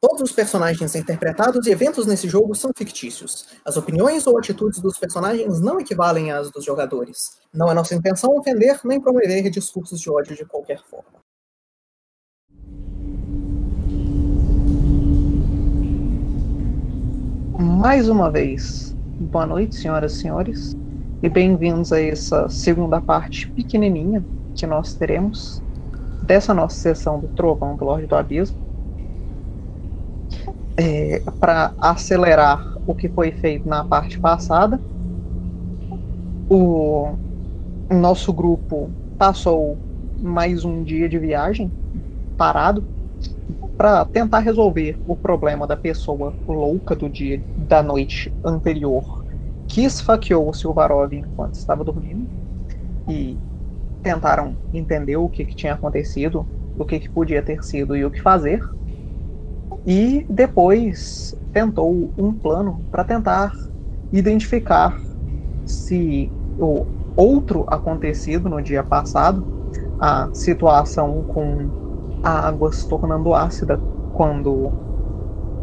Todos os personagens interpretados e eventos nesse jogo são fictícios. As opiniões ou atitudes dos personagens não equivalem às dos jogadores. Não é nossa intenção ofender nem promover discursos de ódio de qualquer forma. Mais uma vez, boa noite, senhoras e senhores, e bem-vindos a essa segunda parte pequenininha que nós teremos dessa nossa sessão do Trovão do Lorde do Abismo é, para acelerar o que foi feito na parte passada. O nosso grupo passou mais um dia de viagem parado para tentar resolver o problema da pessoa louca do dia da noite anterior que esfaqueou o Silvarov enquanto estava dormindo e tentaram entender o que, que tinha acontecido, o que, que podia ter sido e o que fazer e depois tentou um plano para tentar identificar se o outro acontecido no dia passado, a situação com a água se tornando ácida quando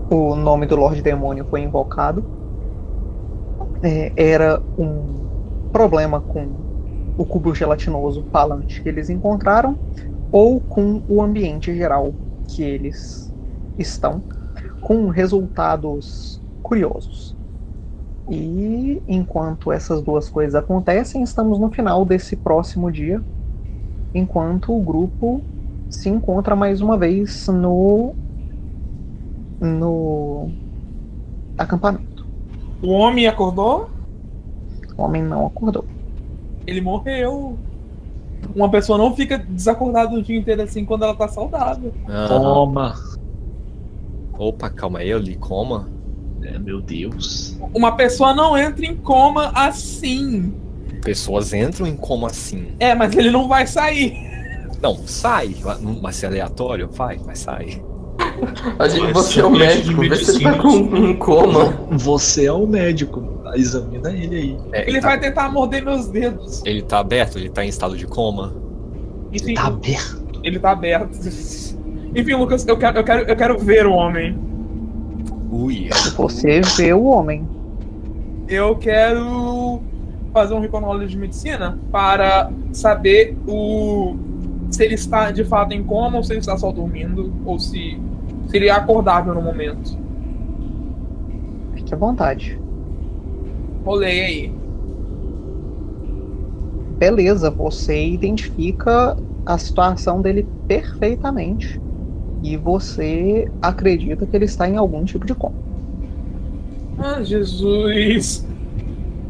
o nome do Lorde Demônio foi invocado, é, era um problema com o cubo gelatinoso falante que eles encontraram ou com o ambiente geral que eles estão com resultados curiosos. E enquanto essas duas coisas acontecem, estamos no final desse próximo dia, enquanto o grupo se encontra mais uma vez no no acampamento. O homem acordou? O homem não acordou. Ele morreu. Uma pessoa não fica desacordada o dia inteiro assim quando ela tá saudável. Toma. Opa, calma aí, eu li coma. É, meu Deus. Uma pessoa não entra em coma assim. Pessoas entram em coma assim. É, mas ele não vai sair. Não, sai. Mas se é aleatório, vai, mas sai. A gente, você é o médico, vê se ele tá com um coma. Você é o médico, examina ele aí. É, ele, ele tá... vai tentar morder meus dedos. Ele tá aberto? Ele tá em estado de coma? Enfim, ele tá aberto. Ele tá aberto. Enfim, Lucas, eu quero, eu quero, eu quero ver o homem. Ui. Você vê o homem. Eu quero fazer um Reconology de medicina para saber o se ele está de fato em coma ou se ele está só dormindo ou se, se ele é acordável no momento. Fique à vontade. Rolei aí. Beleza, você identifica a situação dele perfeitamente e você acredita que ele está em algum tipo de coma. Ah, Jesus!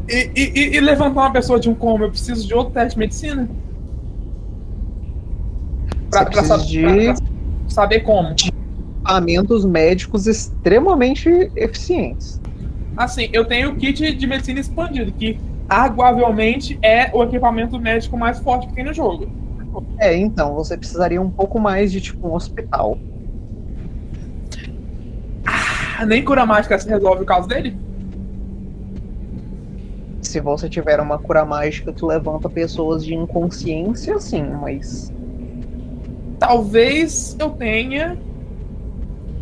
E, e, e, levantar uma pessoa de um coma, eu preciso de outro teste de medicina? Pra, pra, pra, de... pra saber como. Equipamentos médicos extremamente eficientes. Assim, eu tenho o kit de medicina expandido, que arguavelmente é o equipamento médico mais forte que tem no jogo. É, então, você precisaria um pouco mais de tipo um hospital. Ah, nem cura mágica se resolve o caso dele? Se você tiver uma cura mágica que levanta pessoas de inconsciência, sim, mas. Talvez eu tenha.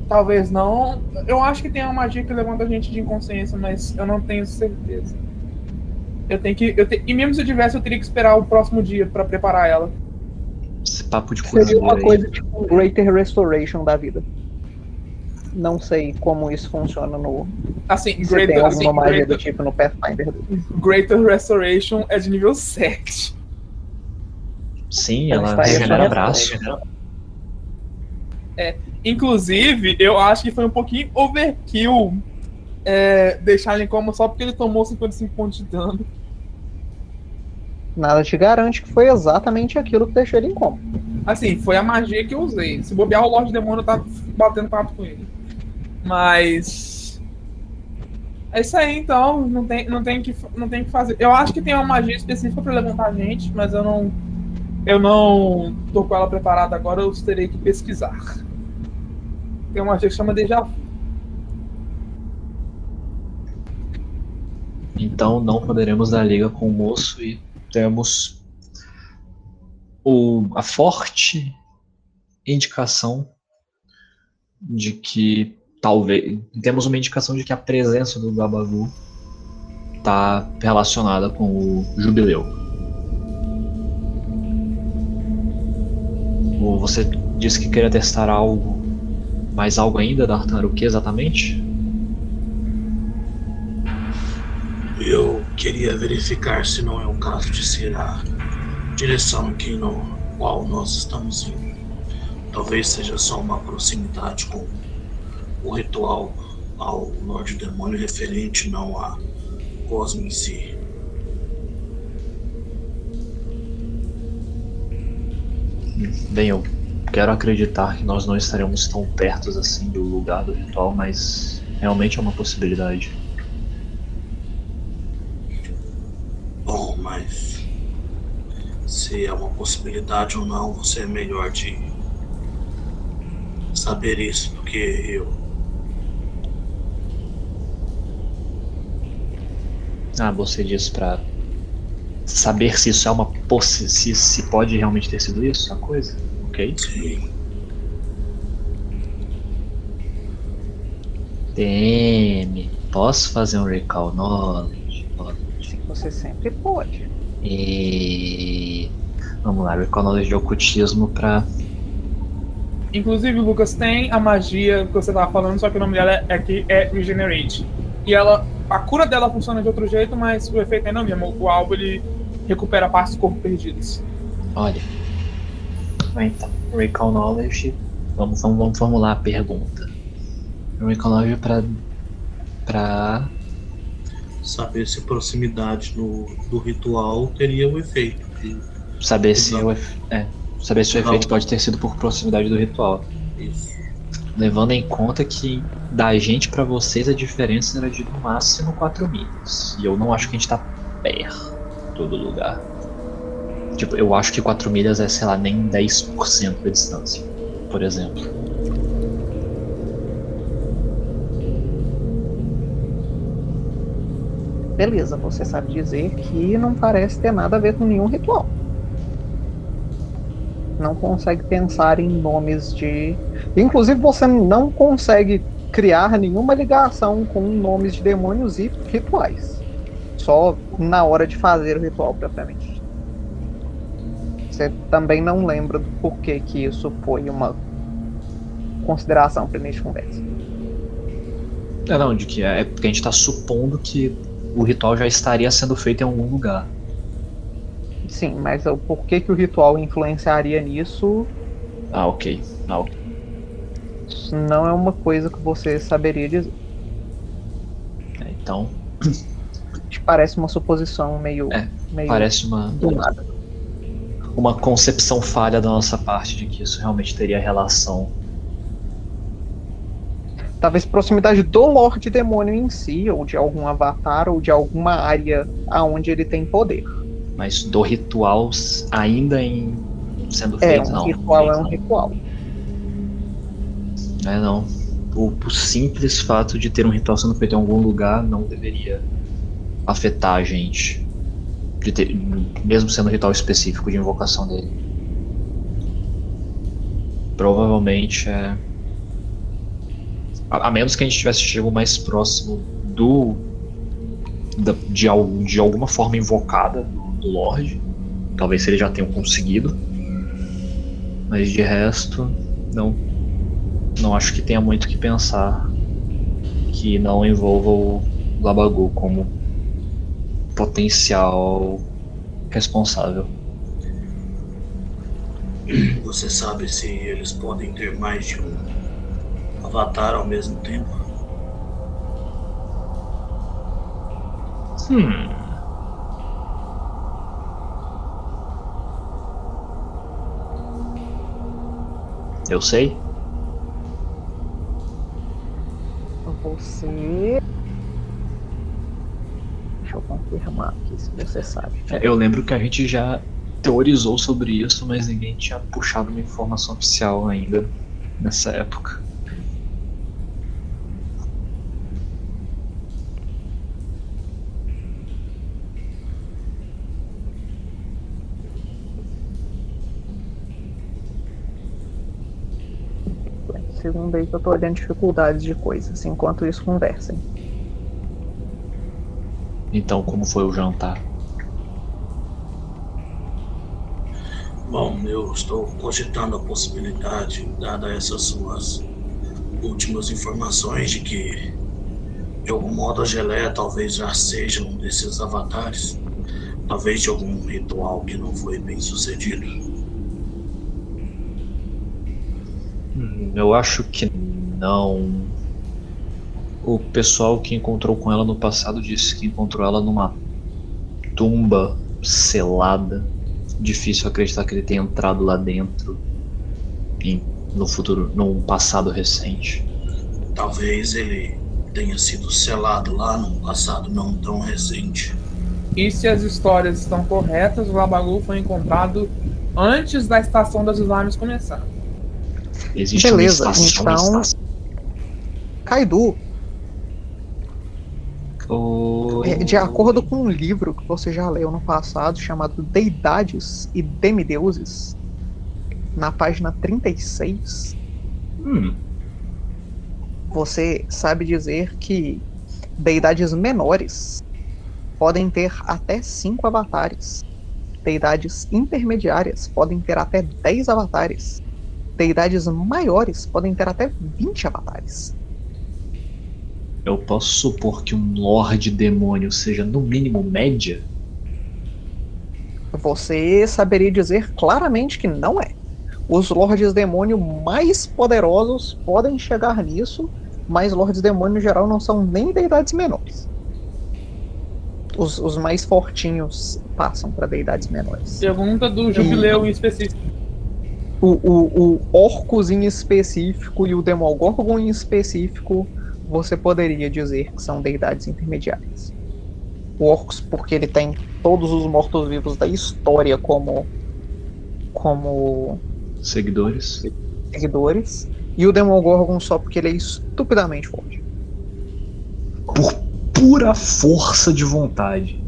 Talvez não. Eu acho que tem uma magia que levanta a gente de inconsciência, mas eu não tenho certeza. Eu tenho que. Eu te... E mesmo se eu tivesse, eu teria que esperar o próximo dia para preparar ela. Esse papo de Seria uma coisa tipo um Greater Restoration da vida. Não sei como isso funciona no. Assim, Se greater, tem alguma assim, magia greater, do tipo no Pathfinder. Greater Restoration é de nível 7. Sim, ela, ela regenera braço. É, inclusive, eu acho que foi um pouquinho overkill é, deixar ele como só porque ele tomou 55 pontos de dano. Nada te garante que foi exatamente aquilo que deixou ele em coma. Assim, foi a magia que eu usei. Se bobear, o Lorde Demônio tá batendo papo com ele. Mas. É isso aí, então. Não tem, não tem, que, não tem que fazer. Eu acho que tem uma magia específica para levantar a gente, mas eu não. Eu não tô com ela preparada agora, eu terei que pesquisar. Tem uma magia que chama Deja Vu. Então não poderemos dar liga com o moço e temos o, a forte indicação de que talvez temos uma indicação de que a presença do Gabagu está relacionada com o jubileu. Você disse que queria testar algo, mais algo ainda, D'Artagnan, o que exatamente? Eu queria verificar se não é o caso de ser a direção aqui no qual nós estamos indo. Talvez seja só uma proximidade com o ritual ao Lorde Demônio referente não a Cosme em si. Bem, eu quero acreditar que nós não estaremos tão perto assim do lugar do ritual, mas realmente é uma possibilidade. Bom, mas se é uma possibilidade ou não, você é melhor de saber isso do que eu. Ah, você disse pra saber se isso é uma possi se, se pode realmente ter sido isso, a coisa? Ok. Sim. DM, posso fazer um recall knowledge? Você sempre pode. E vamos lá, recall knowledge de ocultismo pra. Inclusive, Lucas, tem a magia que você tava falando, só que o nome dela é que é Regenerate. E ela. A cura dela funciona de outro jeito, mas o efeito ainda é o mesmo. O alvo ele recupera partes do corpo perdidas. Olha. Então, recall knowledge. Vamos, vamos, vamos formular a pergunta. Recall knowledge pra. pra. Saber se proximidade no, do ritual teria o efeito. de- saber se o, é, saber se o efeito pode ter sido por proximidade do ritual. Isso. Levando em conta que da gente pra vocês a diferença era de no máximo 4 milhas. E eu não acho que a gente tá perto do lugar. Tipo, eu acho que 4 milhas é, sei lá, nem 10% da distância, por exemplo. Beleza, você sabe dizer que não parece ter nada a ver com nenhum ritual. Não consegue pensar em nomes de. Inclusive, você não consegue criar nenhuma ligação com nomes de demônios e rituais. Só na hora de fazer o ritual propriamente. Você também não lembra do porquê que isso foi uma consideração para início de conversa. É não, de que é, é porque a gente tá supondo que o ritual já estaria sendo feito em algum lugar. Sim, mas o porquê que o ritual influenciaria nisso Ah, ok. Ah, ok. não é uma coisa que você saberia dizer. É, então, parece uma suposição meio, É, meio parece uma, uma concepção falha da nossa parte de que isso realmente teria relação. Talvez proximidade do Lorde Demônio em si, ou de algum avatar, ou de alguma área aonde ele tem poder. Mas do ritual ainda em sendo É, feito, um não. ritual é não, um ritual. É, não. O, o simples fato de ter um ritual sendo feito em algum lugar não deveria afetar a gente. De ter- mesmo sendo um ritual específico de invocação dele. Provavelmente é. A, a menos que a gente tivesse chegado mais próximo do. da- de, al- de alguma forma invocada do, do Lorde. Talvez eles já tenham conseguido. Mas de resto, não não acho que tenha muito que pensar que não envolva o Labagu como potencial responsável. Você sabe se eles podem ter mais de um avatar ao mesmo tempo? Hum. Eu sei. Você. Deixa eu confirmar aqui se você sabe. É, Eu lembro que a gente já teorizou sobre isso, mas ninguém tinha puxado uma informação oficial ainda nessa época. Segundo aí que eu tô olhando dificuldades de coisas. Enquanto isso, conversem. Então, como foi o jantar? Bom, eu estou cogitando a possibilidade, dada essas suas últimas informações, de que, de algum modo, a geleia talvez já seja um desses avatares. Talvez de algum ritual que não foi bem sucedido. Eu acho que não. O pessoal que encontrou com ela no passado disse que encontrou ela numa tumba selada. Difícil acreditar que ele tenha entrado lá dentro em- no futuro, num passado recente. Talvez ele tenha sido selado lá num passado não tão recente. E se as histórias estão corretas, o Labalu foi encontrado antes da estação das alarmes começar. Existe Beleza, uma estação, então- estação. Kaidu, é, de acordo com um livro que você já leu no passado, chamado Deidades e Demideuses, na página 36, Hum, você sabe dizer que deidades menores podem ter até 5 avatares. Deidades intermediárias podem ter até 10 avatares. Deidades maiores podem ter até 20 avatares. eu posso supor que um Lorde Demônio seja no mínimo média? Você saberia dizer claramente que não é. Os Lordes Demônio mais poderosos podem chegar nisso, mas Lordes Demônio em geral não são nem deidades menores. Os, os mais fortinhos passam para deidades menores. Pergunta do jubileu em específico. O, o, o Orcus em específico e o Demogorgon em específico, você poderia dizer que são deidades intermediárias. O Orcus, porque ele tem todos os mortos-vivos da história como, como Seguidores? seguidores, e o Demogorgon só porque ele é estupidamente forte. Por pura força de vontade.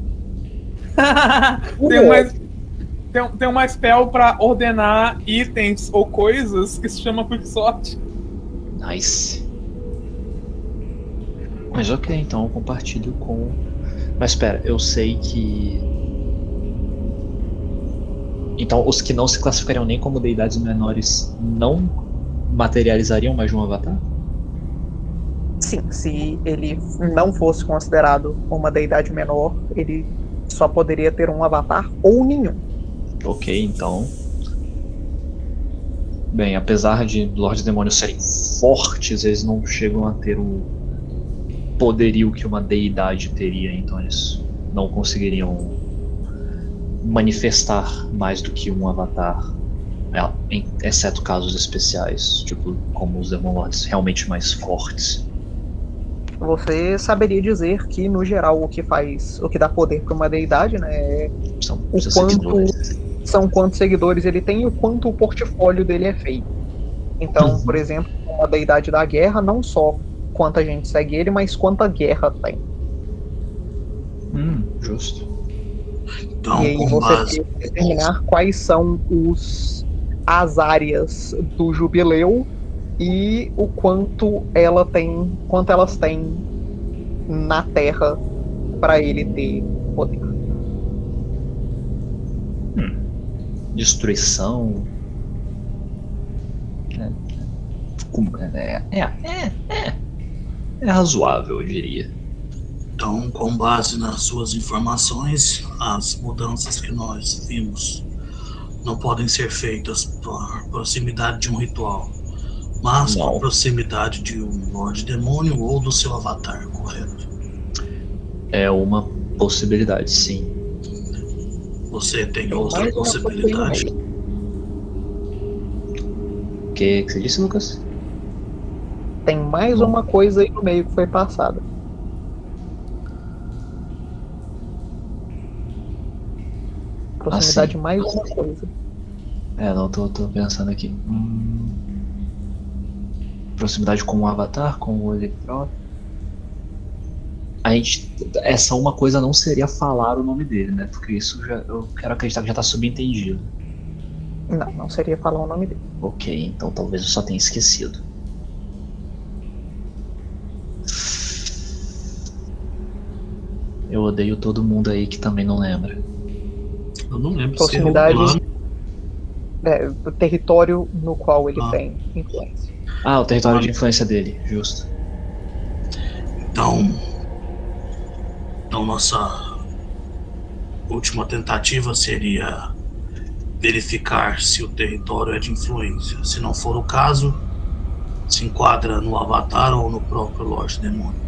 tem, uma, tem, tem uma spell pra ordenar itens ou coisas que se chama Quicksort. Nice. Mas ok, então eu compartilho com. Mas espera, eu sei que. Então os que não se classificariam nem como deidades menores não materializariam mais de um avatar? Sim, se ele não fosse considerado uma deidade menor, ele só poderia ter um avatar ou nenhum. Ok, então. Bem, apesar de Lordes Demônios serem fortes, eles não chegam a ter o poderio que uma deidade teria, então eles não conseguiriam manifestar mais do que um avatar, é, exceto casos especiais, tipo como os Demon Lords realmente mais fortes. Você saberia dizer que, no geral, o que faz, o que dá poder para uma deidade, né, é São o quanto. São quantos seguidores ele tem e o quanto o portfólio dele é feito. Então, Uhum. por exemplo, uma deidade da guerra, não só quanta gente segue ele, mas quanta guerra tem. Hum, justo. Então, e aí você base. tem que determinar quais são os as áreas do jubileu e o quanto ela tem, quanto elas têm na Terra para ele ter poder. Destruição. É, como- é, é, é, é, é razoável, eu diria. Então, com base nas suas informações, as mudanças que nós vimos não podem ser feitas por proximidade de um ritual, mas Não. por proximidade de um Lorde Demônio ou do seu avatar, correto? É uma possibilidade, sim. Você tem Tem outra mais uma possibilidade? O que, que você disse, Lucas? Tem mais uma coisa aí no meio que foi passada. Proximidade de mais uma coisa. É, não, tô, tô pensando aqui. Hum, proximidade com o Avatar, com o Electron a gente, essa uma coisa não seria falar o nome dele, né? Porque isso já, eu quero acreditar que já tá subentendido. Não, não seria falar o nome dele. Ok, então talvez eu só tenha esquecido. Eu odeio todo mundo aí que também não lembra. Eu não lembro. É Proximidade. Se é, o território no qual ele ah. tem influência. Ah, o território ah. de influência dele, justo. Então, então, nossa última tentativa seria verificar se o território é de influência. Se não for o caso, se enquadra no Avatar ou no próprio Lorde Demônio.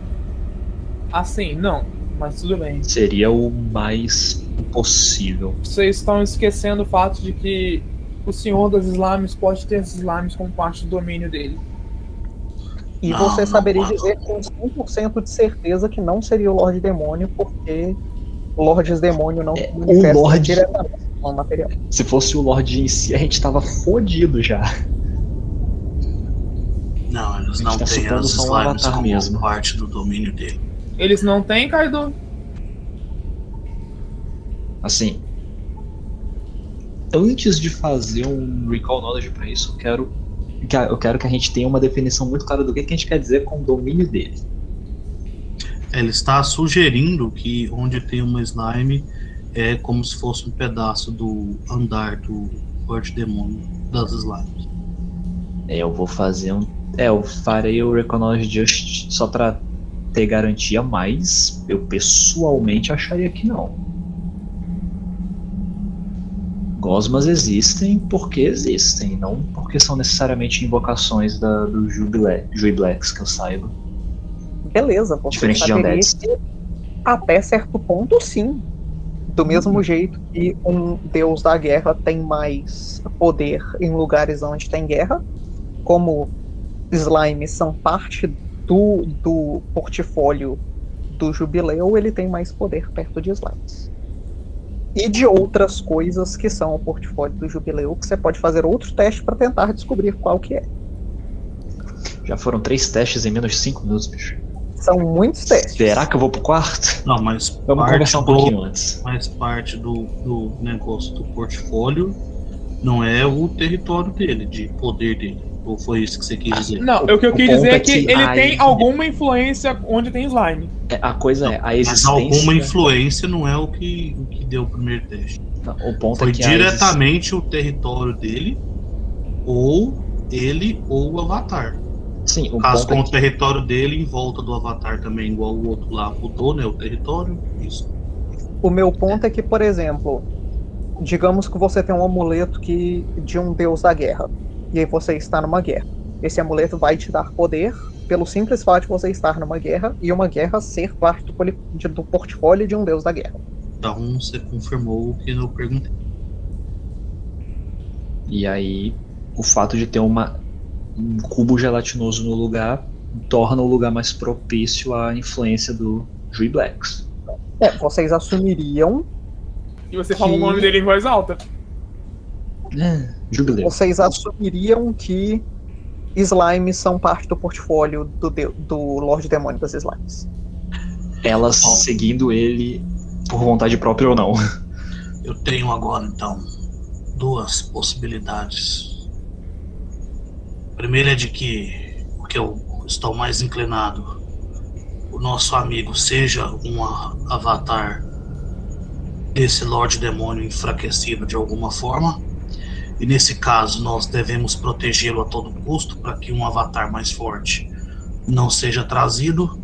Assim, não. Mas tudo bem. Seria o mais possível. Vocês estão esquecendo o fato de que o Senhor das Slimes pode ter esses slimes como parte do domínio dele. E Não, você não saberia pode. dizer com 100% de certeza que não seria o Lorde Demônio, porque Lordes Demônio não É, se o Lorde- diretamente no material. Se fosse o Lorde em si, a gente tava fodido já. Não, eles não tá têm as um slimes avatar como mesmo. parte do domínio dele. Eles não têm, Kaido? Assim. Antes de fazer um recall knowledge pra isso, eu quero eu quero que a gente tenha uma definição muito clara do que, que a gente quer dizer com o domínio dele. Ele está sugerindo que onde tem uma slime é como se fosse um pedaço do andar do Lorde Demônio das slimes. É, eu vou fazer um. É, eu farei o knowledge just só pra ter garantia, mas eu pessoalmente acharia que não. Gosmas existem porque existem, não porque são necessariamente invocações da, do Juiblex, que eu saiba. Beleza, você Diferente de Undeads. que até certo ponto sim. Do mesmo jeito que um deus da guerra tem mais poder em lugares onde tem guerra, como slimes são parte do, do portfólio do jubileu, ele tem mais poder perto de slimes. E de outras coisas que são o portfólio do jubileu, que você pode fazer outro teste para tentar descobrir qual que é. Já foram três testes em menos de cinco minutos, bicho. São muitos testes. Será que eu vou pro quarto? Não, mas Vamos parte conversar um do- pouquinho antes. Mas parte do, do negócio do portfólio não é o território dele, de poder dele. Ou foi isso que você quis dizer? Não, o que eu o quis dizer é é que, que ele tem alguma influência onde tem slime. É, a coisa é, a Mas existência. alguma influência não é o que, o que deu o primeiro teste. Não, o ponto Foi é que diretamente o território dele, ou ele ou o Avatar. Sim, o Caso com é o território dele em volta do Avatar também, igual o outro lá mudou, né? O território. Isso. O meu ponto é que, por exemplo, digamos que você tem um amuleto que de um deus da guerra, e aí você está numa guerra. Esse amuleto vai te dar poder pelo simples fato de você estar numa guerra e uma guerra ser parte do, poli- de- do portfólio de um deus da guerra. Então você confirmou o que eu perguntei. E aí, o fato de ter uma, um cubo gelatinoso no lugar torna o lugar mais propício à influência do Juiblex. É, vocês assumiriam, E você falou o Que- nome dele em voz alta. É, Jubileu. vocês assumiriam que slimes são parte do portfólio do, deu- do Lorde Demônio das Slimes. Elas seguindo ele por vontade própria ou não. Eu tenho agora então duas possibilidades. A primeira é de que o que eu estou mais inclinado, o nosso amigo seja um a- avatar desse Lorde Demônio enfraquecido de alguma forma. E nesse caso nós devemos protegê-lo a todo custo para que um avatar mais forte não seja trazido,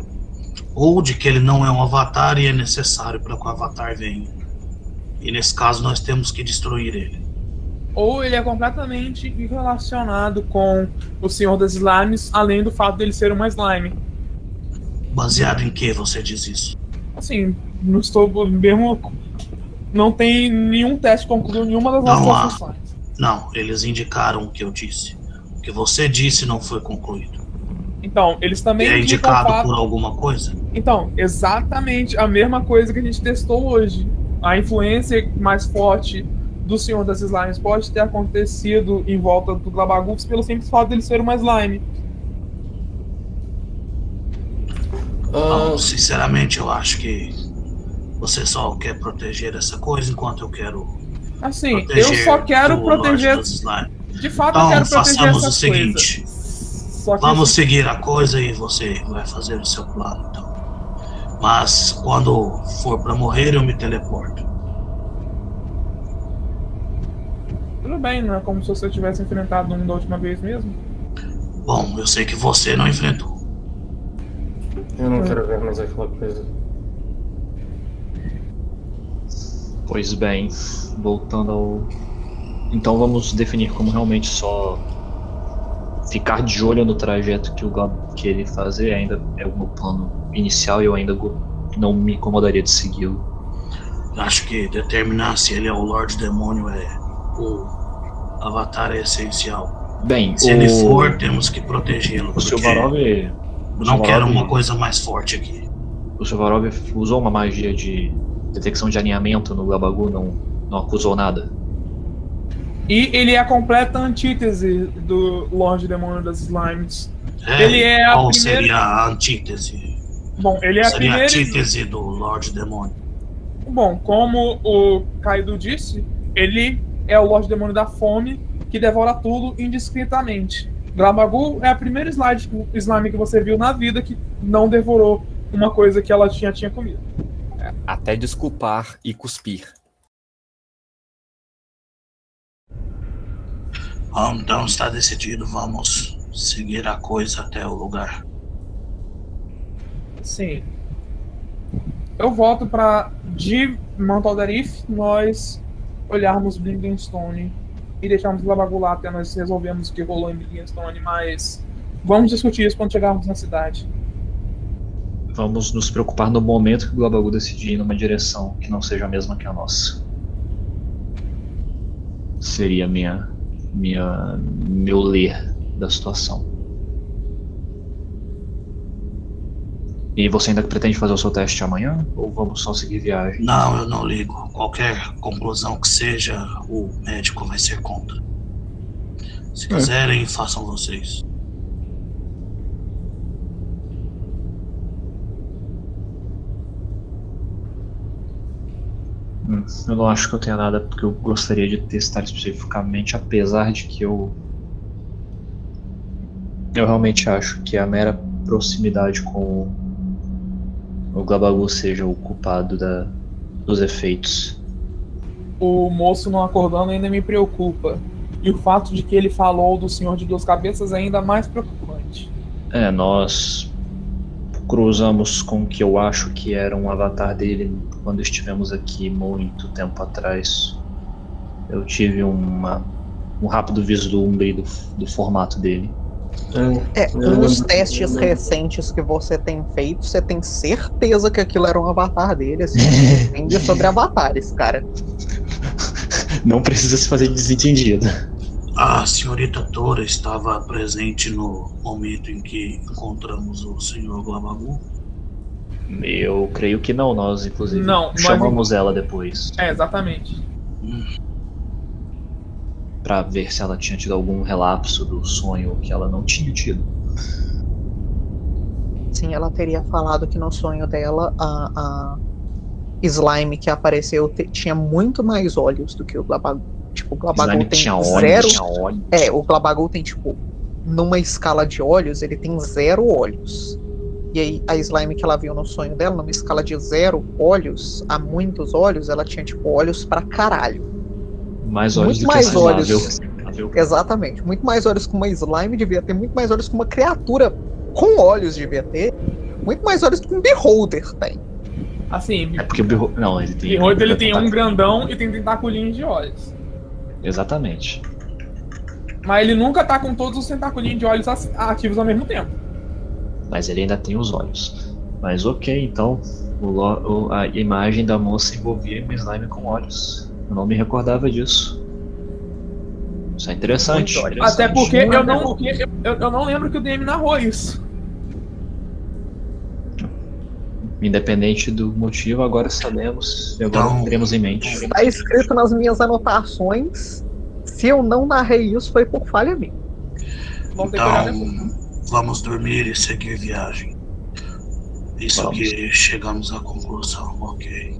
ou de que ele não é um avatar e é necessário para que o avatar venha. E nesse caso nós temos que destruir ele. Ou ele é completamente relacionado com o Senhor das Slimes, além do fato dele ser uma slime. Baseado em que você diz isso? Assim, não estou mesmo. Não tem nenhum teste que concluiu nenhuma das há. nossas funções. Não, eles indicaram o que eu disse. O que você disse não foi concluído. Então, eles também é indicam o indicado fato- por alguma coisa? Então, exatamente a mesma coisa que a gente testou hoje. A influência mais forte do Senhor das Slimes pode ter acontecido em volta do Glabagufs pelo simples fato dele ser uma slime. Ah, Não, sinceramente, eu acho que você só quer proteger essa coisa enquanto eu quero Assim, eu proteger só quero proteger. De fato, eu Então, quero proteger façamos essa o seguinte. que Vamos seguir a coisa e você vai fazer o seu plano, então. Mas quando for pra morrer, eu me teleporto. Tudo bem, não é como se você tivesse enfrentado um da última vez mesmo. Bom, eu sei que você não enfrentou. Eu não quero ver mais aquela coisa. Pois bem, voltando ao. Então vamos definir como realmente só ficar de olho no trajeto que o Glab querer fazer ainda é o meu plano inicial e eu ainda não me incomodaria de segui-lo. Acho que determinar se ele é o Lorde Demônio é o avatar é essencial. Bem, Se o, ele for, temos que protegê-lo. o porque Silvarov, Eu não Silvarov- quero uma coisa mais forte aqui. o Silvarov usou uma magia de detecção de alinhamento no Gabagu, não, não acusou nada. E ele é a completa antítese do Lorde Demônio das Slimes. É, Ele é a qual primeira- seria a antítese? Bom, ele é a seria a primeira. antítese do Lorde Demônio. Bom, como o Kaido disse, ele é o Lorde Demônio da Fome que devora tudo indiscretamente. Glabagu é a primeira slide, slime que você viu na vida que não devorou uma coisa que ela tinha, tinha comido. Até desculpar e cuspir. Ah, Então está decidido, vamos seguir a coisa até o lugar. Sim. Eu volto para de Mount Alderif nós olharmos Blinkenstone e deixarmos Glabagu lá até nós resolvermos o que rolou em Blinkenstone, mas vamos discutir isso quando chegarmos na cidade. Vamos nos preocupar no momento que o Gabagu decidir ir numa direção que não seja a mesma que a nossa. Seria minha, minha, meu ler da situação. E você ainda pretende fazer o seu teste amanhã? Ou vamos só seguir viagem? Não, eu não ligo. Qualquer conclusão que seja, o médico vai ser contra. Se quiserem, façam vocês. Eu não acho que eu tenha nada porque eu gostaria de testar especificamente, apesar de que eu. Eu realmente acho que a mera proximidade com o Glabagu seja o culpado da, dos efeitos. O moço não acordando ainda me preocupa. E o fato de que ele falou do Senhor de Duas Cabeças é ainda mais preocupante. É, nós cruzamos com o que eu acho que era um avatar dele quando estivemos aqui muito tempo atrás. Eu tive uma, um rápido vislumbre do, do formato dele. É, Eu nos testes lembro- recentes que você tem feito, você tem certeza que aquilo era um avatar dele. Assim, entende sobre avatares, cara. Não precisa se fazer desentendido. A senhorita Tora estava presente no momento em que encontramos o senhor Glabagu. Eu creio que não, nós inclusive Não, nós- chamamos ela depois É, exatamente. pra ver se ela tinha tido algum relapso do sonho que ela não tinha tido. Sim, ela teria falado que no sonho dela a, a slime que apareceu te- tinha muito mais olhos do que o Glabagu. Tipo, o Glabagu Slime tem tinha zero. olhos, tinha olhos. É, o Glabagu tem, tipo, numa escala de olhos, ele tem zero olhos. E aí, a slime que ela viu no sonho dela, numa escala de zero olhos a muitos olhos, ela tinha, tipo, olhos pra caralho. Mais olhos muito do mais que olhos. Exatamente. Muito mais olhos que uma slime devia ter, muito mais olhos que uma criatura com olhos devia ter, muito mais olhos que um beholder tem. Assim, É porque o Beho... Não, ele tem. Behold ele tem um grandão e tem tentaculinhos de olhos. Exatamente. Mas ele nunca tá com todos os tentaculinhos de olhos ativos ao mesmo tempo. Mas ele ainda tem os olhos. Mas ok, então. o a imagem da moça envolvia um slime com olhos. Eu não me recordava disso. Isso é interessante. Interessante. Até porque eu não, eu, eu- eu não lembro que o DM narrou isso. Independente do motivo, agora sabemos e agora Então- teremos em mente. Está escrito nas minhas anotações. Se eu não narrei isso, foi por falha minha. Vamos depois. Então, vamos dormir e seguir viagem. Isso Vamos. que chegamos à conclusão, ok.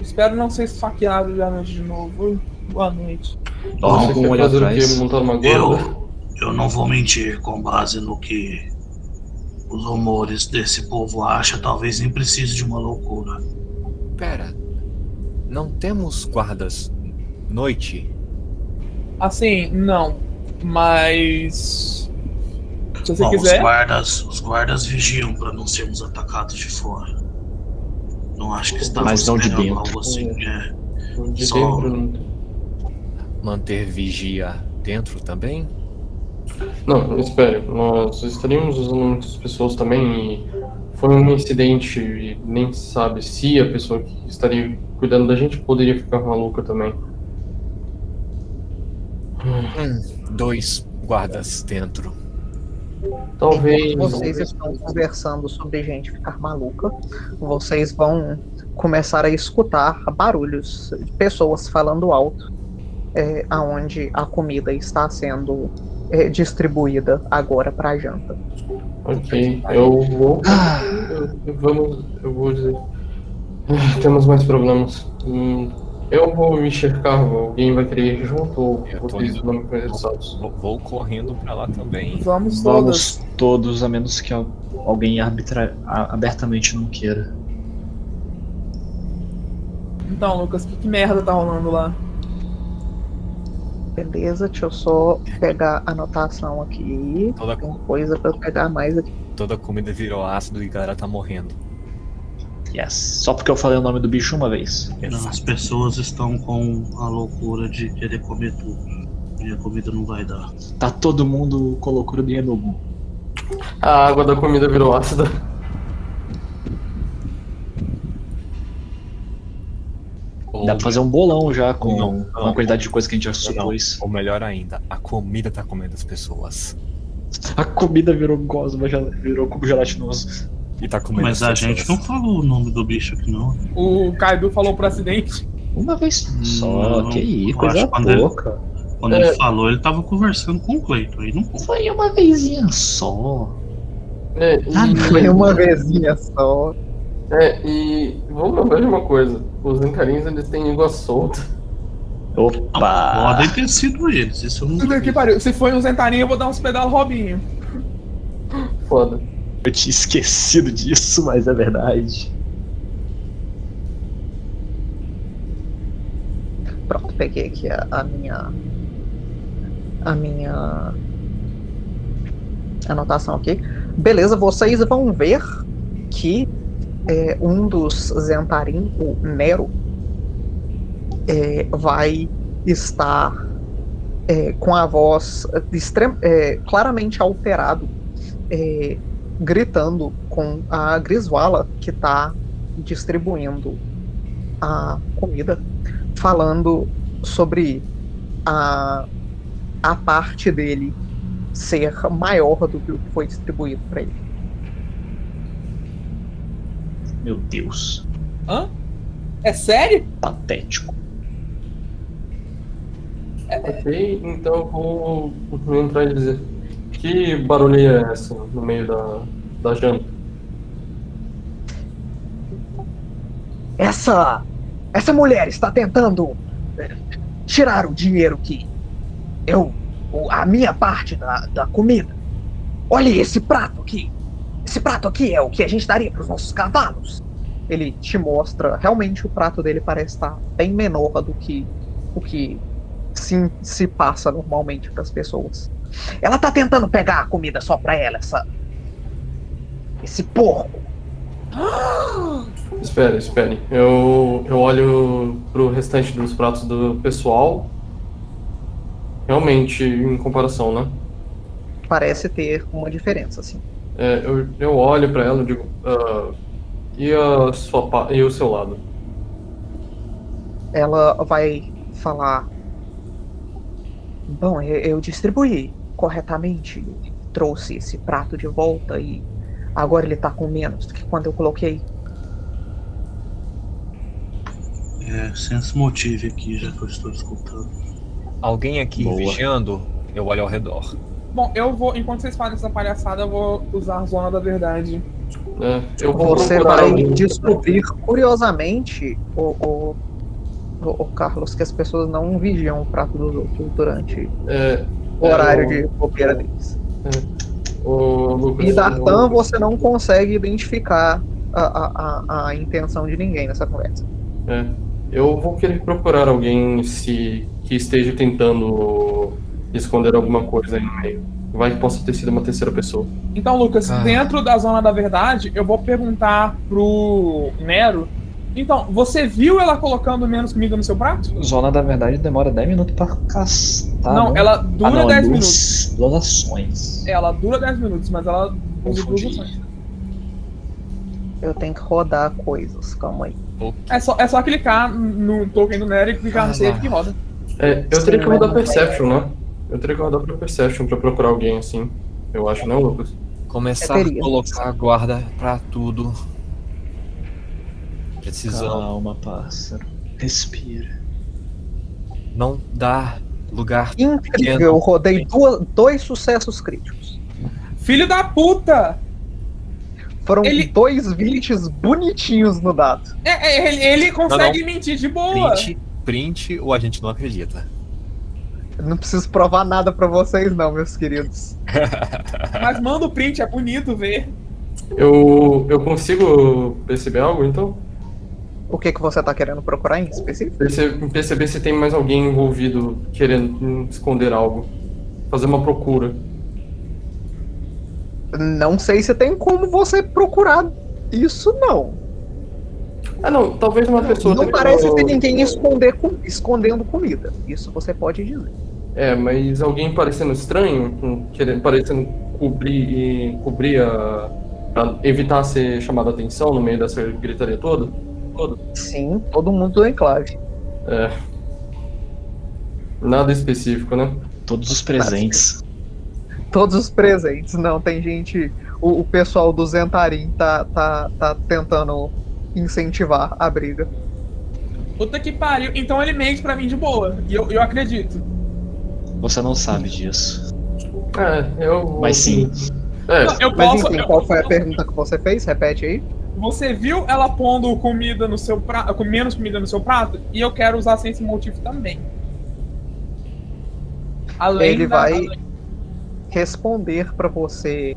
Espero não ser esfaqueado de noite de novo. Boa noite. Você com um atrás. Montar uma? Eu, eu não vou mentir com base no que os rumores desse povo acha, talvez nem precise de uma loucura. Pera, não temos guardas noite? Assim, não. Mas. Se você Bom, quiser. os guardas, os guardas vigiam para não sermos atacados de fora. Não acho que estamos Mas não de dentro. algo assim. É. De Só- dentro. Manter vigia dentro também? Não, espere. Nós estaríamos usando muitas pessoas também e foi um incidente e nem se sabe se a pessoa que estaria cuidando da gente poderia ficar maluca também. Hum, dois guardas dentro. Talvez. Vocês estão conversando sobre gente ficar maluca, vocês vão começar a escutar barulhos de pessoas falando alto, é, aonde a comida está sendo é, distribuída agora para janta. Ok, eu vou. eu- eu- vamos. Eu vou dizer. Ah, Temos mais problemas. Hum, eu vou me cercar, alguém vai querer ir junto ou vocês não me? Vou, vou correndo pra lá também. Vamos. Vamos todos, a menos que al- alguém arbitra- abertamente não queira. Então, Lucas, que, que merda tá rolando lá? Beleza, deixa eu só pegar a anotação aqui. Toda, Tem coisa para eu pegar mais aqui. toda comida virou ácido e a galera tá morrendo. Yes. Só porque eu falei o nome do bicho uma vez. As pessoas estão com a loucura de querer comer tudo. E a comida não vai dar. Tá todo mundo com loucura do Enugu. A água da comida virou ácida. Dá pra fazer um bolão já com Não, não. a quantidade de coisa que a gente já supôs. ou melhor ainda, a comida tá comendo as pessoas. A comida virou gosma, já virou cubo gelatinoso. E tá comendo Mas as a gente não pessoas. falou o nome do bicho aqui, não. O Kaido falou por acidente. Uma vez só, Não, que aí, coisa quando ele- pouca. Quando É. ele falou, ele tava conversando com o Cleiton. Aí não. Foi uma vezinha só. É, e, Ah, Foi uma vezinha só. é, e vamos lembrar de uma coisa: os encarinhos eles têm língua solta. Opa! Podem ter sido eles, isso eu não que pariu. Se foi um Zentarinho, eu vou dar uns pedalos Robinho. Foda. Eu tinha esquecido disso, mas é verdade. Pronto, peguei aqui a, a minha. A minha. Anotação aqui. Beleza, vocês vão ver que é, um dos Zentarim, o Nero, é, vai estar é, com a voz extrem- é, claramente alterado, é, gritando com a Griswala que está distribuindo a comida falando sobre a, a parte dele ser maior do que o que foi distribuído para ele. Meu Deus. Hã? É sério? Patético. Ok, então eu vou entrar e dizer: Que barulheira é essa no meio da, da janta? Essa essa mulher está tentando eh, tirar o dinheiro que eu a minha parte da, da comida. Olha esse prato aqui. Esse prato aqui é o que a gente daria para os nossos cavalos. Ele te mostra, realmente o prato dele parece estar bem menor do que o que se, se passa normalmente para as pessoas. Ela tá tentando pegar a comida só para ela, essa esse porco. Espere, espere. Eu, eu olho pro restante dos pratos do pessoal. Realmente, em comparação, né? Parece ter uma diferença assim. É, eu, eu olho pra ela e digo: "Ah, e, a sua, e o seu lado? ela vai falar: Bom, eu, eu distribuí corretamente, trouxe esse prato de volta e agora ele tá com menos do que quando eu coloquei. É, sense motive aqui, já que eu estou escutando. Alguém aqui Boa. vigiando, eu olho ao redor. Bom, eu vou, enquanto vocês fazem essa palhaçada, eu vou usar a zona da verdade. É, eu vou Você vai um- descobrir, curiosamente, o, o, o, o Carlos, que as pessoas não vigiam o prato dos outros durante É, o É, horário eu- de bobeira deles. Ô, Lucas. E Dartan, você não consegue identificar a, a, a, a intenção de ninguém nessa conversa. É, eu vou querer procurar alguém se que esteja tentando esconder alguma coisa aí no meio. Vai que possa ter sido uma terceira pessoa. Então, Lucas, Ah. dentro da zona da verdade, eu vou perguntar pro Nero. Então, você viu ela colocando menos comida no seu prato? Zona da verdade demora 10 minutos pra castar. não, né? ela dura ah, não, 10 duas, minutos. Duas ações. Ela dura 10 minutos, mas ela usa duas ações. Eu tenho que rodar coisas, calma aí. É só, é só clicar no token do Nero e clicar Ah, no save que roda. É, eu teria que rodar Perception, né? Eu teria que rodar pra Perception pra procurar alguém assim. Eu acho, né, Lucas? Começar a colocar guarda pra tudo. Precisamos. Calma, pássaro. Respira. Não dá lugar. Incrível, eu rodei duas, dois sucessos críticos. Filho da puta! Foram Ele- dois 20 bonitinhos no dado. É, é, ele, ele consegue mentir de boa. Print, print ou a gente não acredita. Eu Não preciso provar nada pra vocês, não, meus queridos. Mas manda o print, é bonito ver. Eu, eu consigo perceber algo, então? O que, que você tá querendo procurar em específico? Perce- perceber se tem mais alguém envolvido querendo hum, esconder algo. Fazer uma procura. Não sei se tem como você procurar isso, não. Ah, não, talvez uma pessoa. Não parece ter ninguém esconder com- escondendo comida. Isso você pode dizer. É, mas alguém parecendo estranho, querendo, parecendo cobrir e cobrir a. pra evitar ser chamado a atenção no meio dessa gritaria toda. Toda. Sim, todo mundo do enclave. É. Nada específico, né? Todos os presentes. Todos os presentes. Não, tem gente. O, o pessoal do Zentarim tá, tá, tá tentando incentivar a briga. Puta que pariu. Então ele mente pra mim de boa. E eu, eu acredito. Você não sabe disso. É, eu. Mas sim. É, Não, eu Mas posso. enfim, eu- qual foi a pergunta que você fez? Repete aí. Você viu ela pondo comida no seu prato, com menos comida no seu prato? E eu quero usar Sense Motive também. Além Ele da- vai além- responder pra você.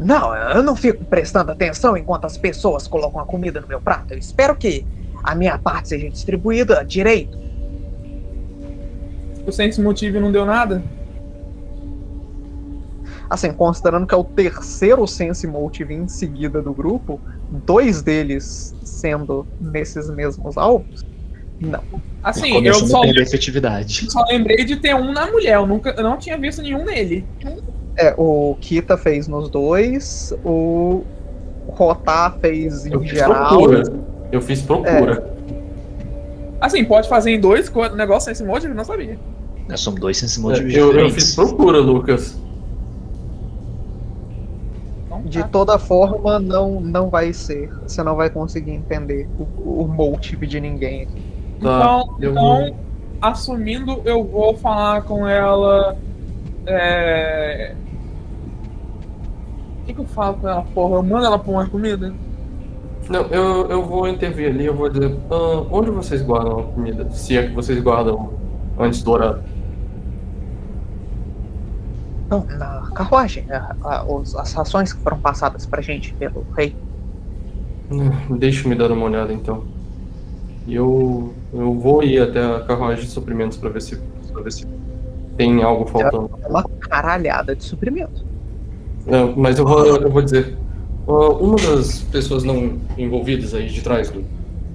Não, eu não fico prestando atenção enquanto as pessoas colocam a comida no meu prato. Eu espero que a minha parte seja distribuída direito. O Sense Motive não deu nada? Assim, considerando que é o terceiro Sense Motive em seguida do grupo, dois deles sendo nesses mesmos alvos, não. Assim, eu só, só lembrei de ter um na mulher. Eu, nunca, eu não tinha visto nenhum nele. É, o Kita fez nos dois, o Rotar fez em eu geral. procura. Eu fiz procura. Assim, pode fazer em dois negócio Sense Motive? Não sabia. Nós somos dois sense É, motivos eu, eu fiz procura, Lucas. De tá. toda forma, não, não vai ser. Você não vai conseguir entender o, o motive de ninguém aqui. Tá, Então, eu então assumindo, eu vou falar com ela. É... O que, que eu falo com ela, porra? Eu mando ela pôr mais comida? Não, eu, eu vou intervir ali, eu vou dizer, "Ah, onde vocês guardam a comida? Se é que vocês guardam antes do horário. Não, na carruagem, a- a- os- as rações que foram passadas pra gente pelo rei. Ah, Deixa me dar uma olhada então. E eu, eu vou ir até a carruagem de suprimentos pra ver se, pra ver se tem algo faltando. É uma caralhada de suprimento. Não, mas eu vou, eu vou dizer. uma das pessoas não envolvidas aí de trás do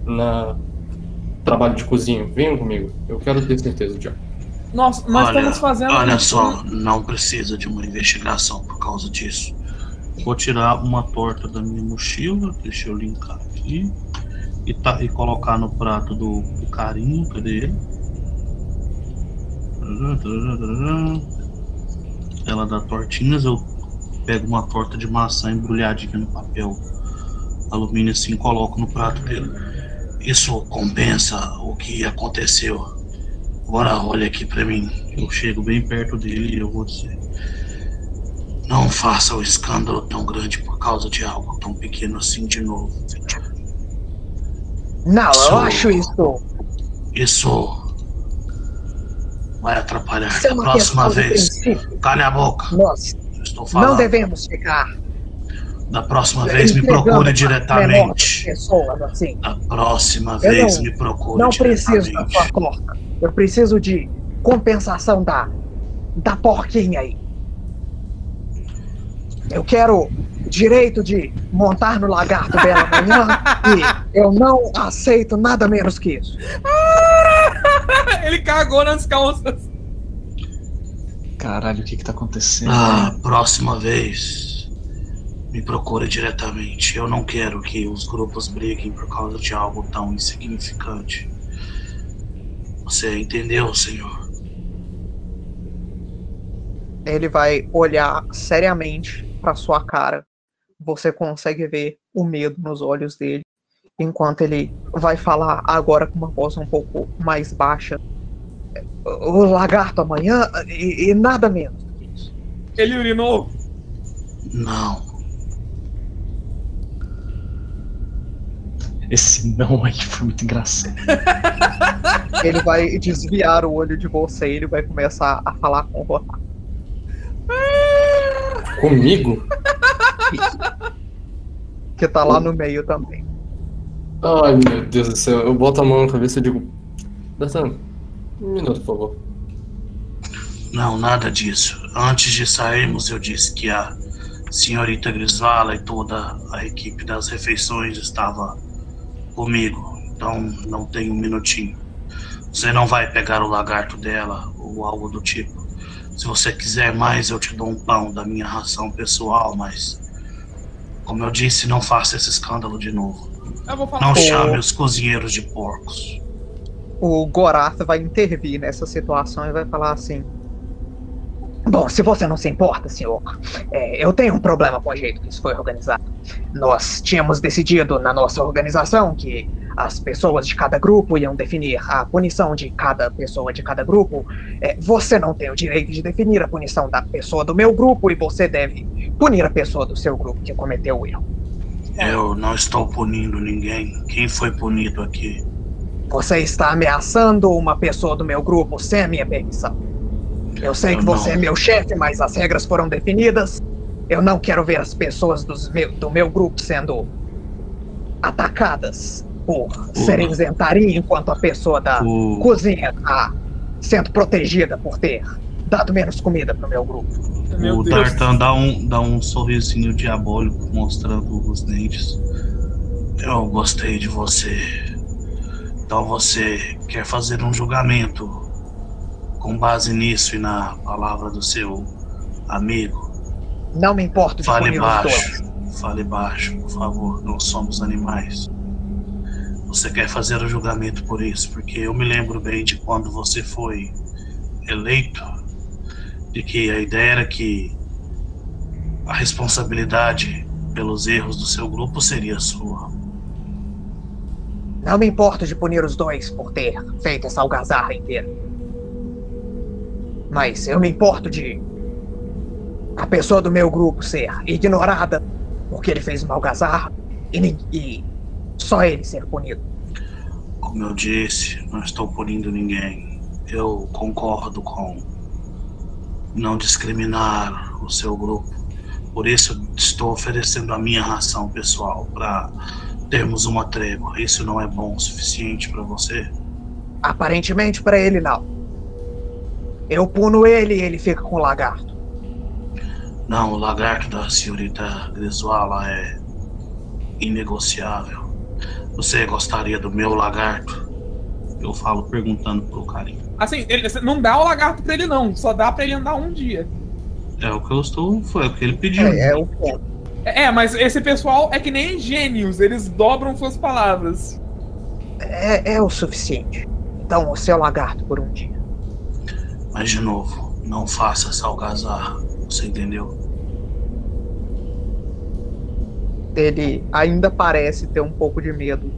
na trabalho de cozinha, venham comigo. Eu quero ter certeza, já. Nossa, nós olha, estamos fazendo. olha só, não precisa de uma investigação por causa disso. Vou tirar uma torta da minha mochila, deixa eu linkar aqui. E, tá, e colocar no prato do, do carinho, cadê ele? Ela dá tortinhas, eu pego uma torta de maçã embrulhadinha no papel alumínio assim e coloco no prato dele. Isso compensa o que aconteceu. Agora olha aqui pra mim. Eu chego bem perto dele e eu vou dizer. Não faça o escândalo tão grande por causa de algo tão pequeno assim de novo. Não, Isso- eu acho isso. Isso vai atrapalhar. Isso é Da próxima vez. Calha a boca. Nós. Não devemos ficar Da próxima vez me procure diretamente. pessoas assim. Da próxima Eu vez não- me procure Não preciso da diretamente. sua torta. Eu preciso de compensação da da porquinha aí. Eu quero direito de montar no lagarto dela amanhã e eu não aceito nada menos que isso. Ele cagou nas calças. Caralho, o que que tá acontecendo? Ah, próxima vez me procure diretamente. Eu não quero que os grupos briguem por causa de algo tão insignificante. Você entendeu, senhor? Ele vai olhar seriamente pra sua cara. Você consegue ver o medo nos olhos dele, enquanto ele vai falar agora com uma voz um pouco mais baixa. O lagarto amanhã e, e nada menos. do que isso. Ele urinou. Não. Esse não aí foi muito engraçado. Ele vai desviar o olho de você e ele vai começar a falar com o Rotar. Comigo? Que tá lá no meio também. Ai, meu Deus do céu. Eu boto a mão na cabeça e digo... Datan, um minuto, por favor. Não, nada disso. Antes de sairmos, eu disse que a senhorita Grisvala e toda a equipe das refeições estava comigo. Então, não tem um minutinho. Você não vai pegar o lagarto dela ou algo do tipo. Se você quiser mais, eu te dou um pão da minha ração pessoal, mas. Como eu disse, não faça esse escândalo de novo. Eu vou falar. Não chame os cozinheiros de porcos. O Gorath vai intervir nessa situação e vai falar assim: Bom, se você não se importa, senhor, é, eu tenho um problema com o jeito que isso foi organizado. Nós tínhamos decidido na nossa organização que as pessoas de cada grupo iam definir a punição de cada pessoa de cada grupo. É, você não tem o direito de definir a punição da pessoa do meu grupo e você deve punir a pessoa do seu grupo que cometeu o erro. Eu não estou punindo ninguém. Quem foi punido aqui? Você está ameaçando uma pessoa do meu grupo sem a minha permissão. Eu sei Eu que você não. é meu chefe, mas as regras foram definidas. Eu não quero ver as pessoas dos meu- do meu grupo sendo atacadas por serem zentaria, enquanto a pessoa da cozinha está sendo protegida por ter dado menos comida pro meu grupo. Meu o Deus. Tartan dá um, dá um sorrisinho diabólico mostrando os dentes. Eu gostei de você. Então você quer fazer um julgamento com base nisso e na palavra do seu amigo? Não me importo de Fale baixo. dois. Fale baixo, por favor. Não somos animais. Você quer fazer o julgamento por isso? Porque eu me lembro bem de quando você foi eleito, de que a ideia era que a responsabilidade pelos erros do seu grupo seria sua. Não me importo de punir os dois por ter feito essa algazarra inteira. Mas eu me importo de a pessoa do meu grupo ser ignorada porque ele fez uma algazarra e, e só ele ser punido. Como eu disse, não estou punindo ninguém. Eu concordo com não discriminar o seu grupo. Por isso, estou oferecendo a minha ração pessoal para termos uma trégua. Isso não é bom o suficiente para você? Aparentemente pra ele não. Eu puno ele e ele fica com o lagarto. Não, o lagarto da senhorita Griswala é inegociável. Você gostaria do meu lagarto? Eu falo perguntando pro carinho. Assim, ele, não dá o lagarto pra ele, não. Só dá pra ele andar um dia. É o que eu estou. Foi o que ele pediu. É, é o ponto. É, é, mas esse pessoal é que nem gênios. Eles dobram suas palavras. É, é o suficiente. Então, o seu lagarto por um dia. Mas de novo, não faça essa algazarra. Você entendeu? Ele ainda parece ter um pouco de medo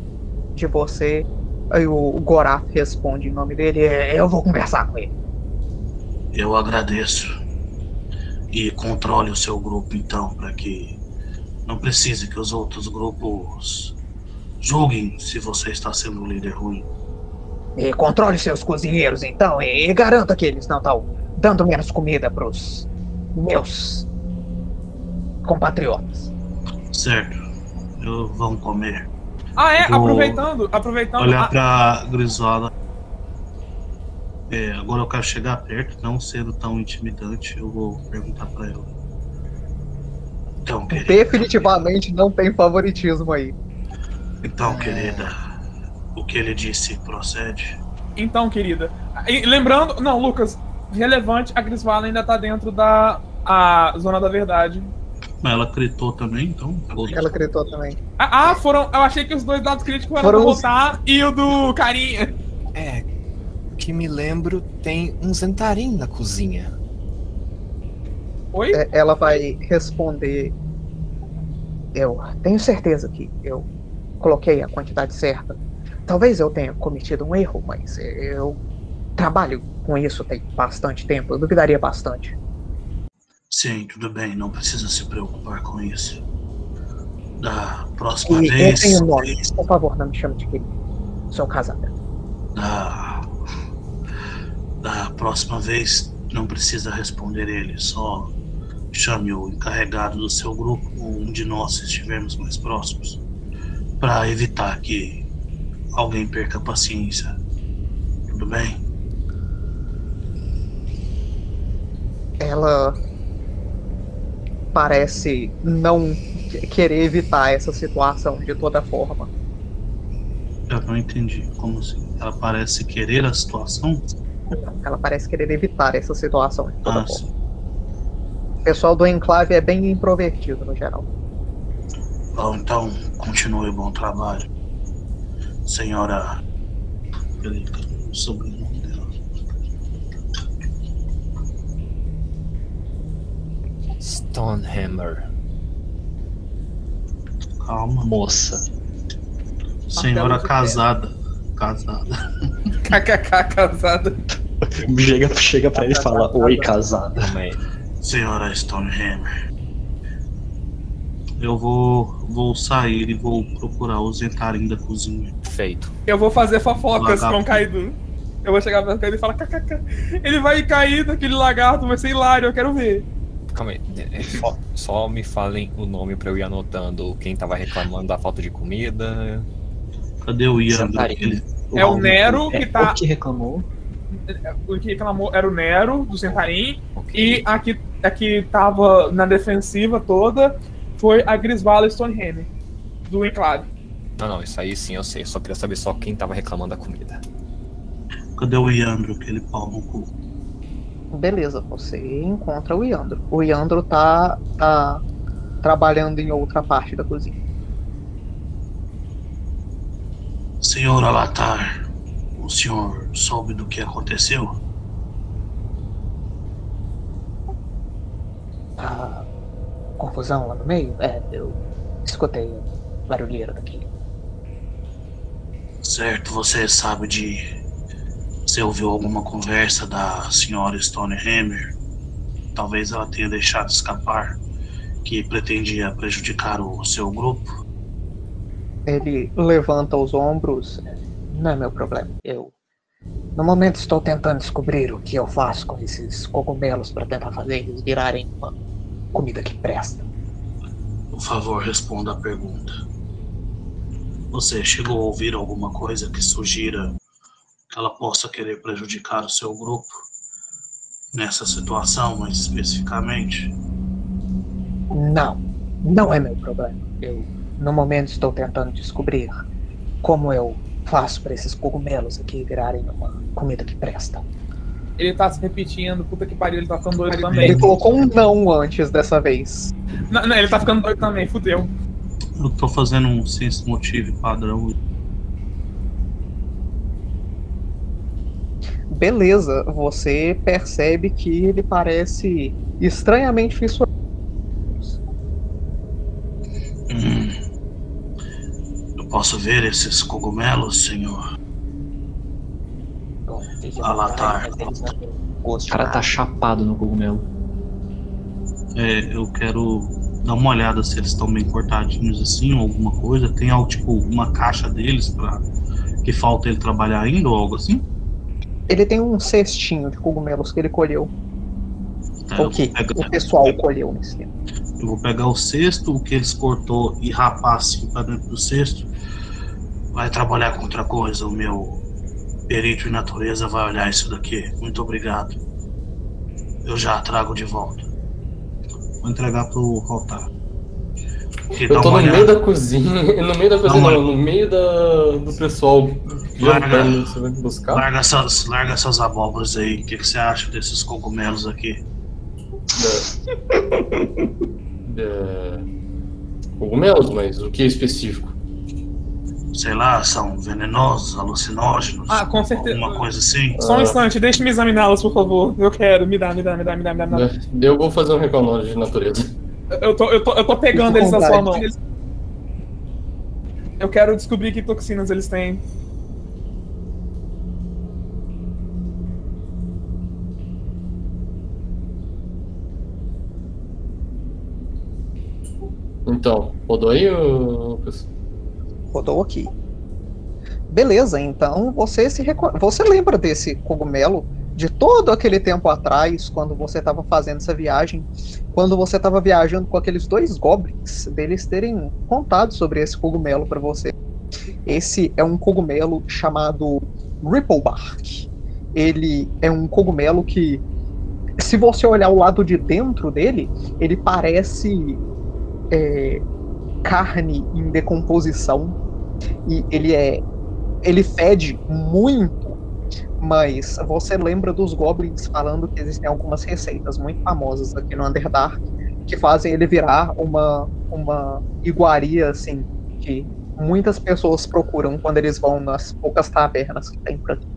de você. Aí o, o Gorath responde em nome dele: "É, Eu vou conversar com ele. Eu agradeço. E controle o seu grupo então, para que não precise que os outros grupos julguem se você está sendo um líder ruim. E controle seus cozinheiros, então, e, e garanta que eles não estão dando menos comida pros meus compatriotas. Certo. Eu, vamos comer. Ah, é? Vou Aproveitando, aproveitando. Olhar ah, pra Grisola. É, agora eu quero chegar perto, não sendo tão intimidante, eu vou perguntar pra ela. Então, querida. Definitivamente não tem favoritismo aí. Então, querida, o que ele disse procede? Então, querida. E lembrando. Não, Lucas, relevante, a Grisvala ainda tá dentro da a zona da verdade. Mas ela gritou também, então. foda-se. Ela acreditou também. Ah, ah, foram. Eu achei que os dois dados críticos eram Foram do os- Rotar e o do Carinha. É, que me lembro, tem um Zentarim na cozinha. Oi? É, Ela vai responder. Eu tenho certeza que eu coloquei a quantidade certa. Talvez eu tenha cometido um erro, mas eu trabalho com isso tem bastante tempo. Eu duvidaria bastante. Sim, tudo bem, não precisa se preocupar com isso. Da próxima E eu vez. tenho um nome. Por favor, não me chame de querido. Sou casada. Da, da próxima vez não precisa responder ele, só chame o encarregado do seu grupo ou um de nós se estivermos mais próximos, para evitar que alguém perca a paciência. Tudo bem? Ela parece não querer evitar essa situação de toda forma. Eu não entendi. Como assim? Ela parece querer a situação? Ela parece querer evitar essa situação de toda Ah, forma. sim. O pessoal do enclave é bem introvertido no geral. Bom, então, continue o bom trabalho. Senhora. Peraí, Stonehammer. Calma. Moça. Senhora casada. Casada. KKK casada. Chega, chega pra ele e fala: Oi, casada. Senhora Stonehammer. Eu vou, vou sair e vou procurar o Zentarim da cozinha. Feito. Eu vou fazer fofocas com o Kaido. Eu vou chegar pra Kaido e falar KKK. Ele vai cair daquele lagarto, vai ser hilário, eu quero ver. Calma aí. é, Só, só me falem o nome pra eu ir anotando quem tava reclamando da falta de comida. Cadê o Ian? É o Nero que É, tá. O que reclamou? O que reclamou era o Nero, do Sentarim. Ok. E a que, a que tava na defensiva toda foi a Grisvala Stonehammer, do Enclave. Não, não, isso aí sim eu sei. Só queria saber só quem tava reclamando da comida. Cadê o Iandro, aquele pau no cu? Beleza, você encontra o Iandro. O Iandro tá, tá trabalhando em outra parte da cozinha. Senhor Alatar, o senhor soube do que aconteceu? Tá confusão lá no meio? É, eu escutei o barulheiro daqui. Certo, você sabe de. Você ouviu alguma conversa da senhora Stonehammer? Talvez ela tenha deixado escapar que pretendia prejudicar o seu grupo. Ele levanta os ombros. Não é meu problema. Eu, no momento, estou tentando descobrir o que eu faço com esses cogumelos para tentar fazer eles virarem uma comida que presta. Por favor, responda a pergunta. Você chegou a ouvir alguma coisa que sugira que ela possa querer prejudicar o seu grupo? Nessa situação, mais especificamente? Não, não é meu problema. Eu, no momento, estou tentando descobrir como eu faço para esses cogumelos aqui virarem uma comida que presta. Ele tá se repetindo, puta que pariu, ele tá ficando doido Ele também. colocou um não antes dessa vez. Não, não, ele tá ficando doido também, fudeu. Eu tô fazendo um sense motive padrão. Beleza, você percebe que ele parece estranhamente fissurado. Hum. Eu posso ver esses cogumelos, senhor? Bom, Alatar. O cara tá chapado no cogumelo. É, eu quero dar uma olhada se eles estão bem cortadinhos assim, ou alguma coisa. Tem algo tipo uma caixa deles para que falta ele trabalhar ainda ou algo assim? Ele tem um cestinho de cogumelos que ele colheu. É, Ou que pego- o pessoal colheu nesse tempo. Eu vou pegar o cesto, o que eles cortou e rapar assim pra dentro do cesto. Vai trabalhar com outra coisa. O meu perito em natureza vai olhar isso daqui. Muito obrigado. Eu já trago de volta. Vou entregar pro Rotar. Eu tô no olhada. meio da cozinha. No meio da cozinha, uma não, no meio da, do pessoal Larga. vai buscar? Larga essas, larga essas abóboras aí. O que, que você acha desses cogumelos aqui? É, Cogumelos, mas o que é específico? Sei lá, são venenosos, alucinógenos? Ah, com certeza. Alguma coisa assim? Só um Ah. instante, deixe-me examiná-las, por favor. Eu quero, me dá, me dá, me dá, me dá, me dá. Me dá. É, Eu vou fazer um recalnore de natureza. Eu, tô, eu, tô, eu tô pegando eles na sua mão. Eu quero descobrir que toxinas eles têm. Então, rodou aí, Lucas? Rodou aqui. Beleza, então você se reco- você lembra desse cogumelo de todo aquele tempo atrás, quando você estava fazendo essa viagem, quando você estava viajando com aqueles dois goblins, deles terem contado sobre esse cogumelo para você. Esse é um cogumelo chamado Ripplebark. Ele é um cogumelo que, se você olhar o lado de dentro dele, ele parece é, carne em decomposição e ele é ele fede muito mas você lembra dos goblins falando que existem algumas receitas muito famosas aqui no Underdark que fazem ele virar uma uma iguaria assim que muitas pessoas procuram quando eles vão nas poucas tavernas que tem por aqui.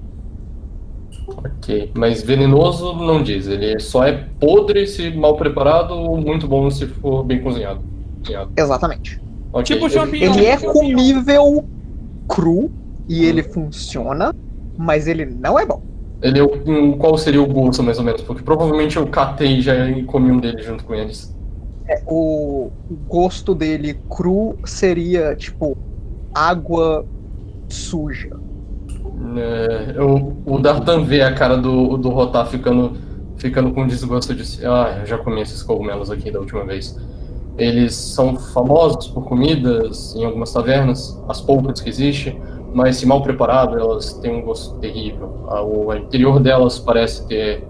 Ok, mas venenoso não diz. Ele só é podre se mal preparado ou muito bom se for bem cozinhado. cozinhado. Exatamente. Ok, Tipo champignon. Ele é comível cru e ele funciona, mas ele não é bom. Ele é um, qual seria o gosto, mais ou menos? Porque provavelmente eu catei já e comi um dele junto com eles. É, o, o gosto dele cru seria tipo água suja. É, eu- o Dartan vê a cara do, do Rotar ficando, ficando com desgosto de. Ah, eu já comi esses cogumelos aqui da última vez. Eles são famosos por comidas em algumas tavernas, as poucas que existem, mas se mal preparado, elas têm um gosto terrível. Ah, o interior delas parece ter.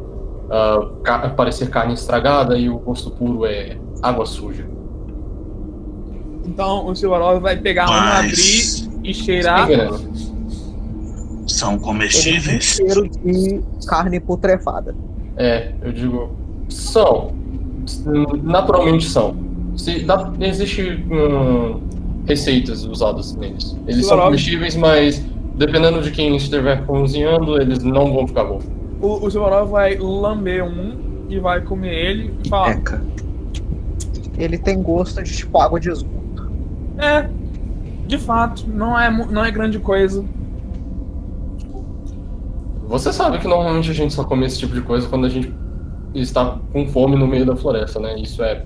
ah, ca- parecer carne estragada e o gosto puro é água suja. Então o Silvarov vai pegar um, Mas abrir e cheirar. Veneno. são tem comestíveis? cheiro de carne putrefada. É, eu digo, são. Naturalmente são. Se, dá, existe hum, receitas usadas neles. Eles são comestíveis, mas dependendo de quem estiver cozinhando, eles não vão ficar bons. O, o vai lamber um e vai comer ele e falar: Eca. Ele tem gosto de tipo água de esgoto. É, de fato, não é, não é grande coisa. Você sabe que normalmente a gente só come esse tipo de coisa quando a gente está com fome no meio da floresta, né? Isso é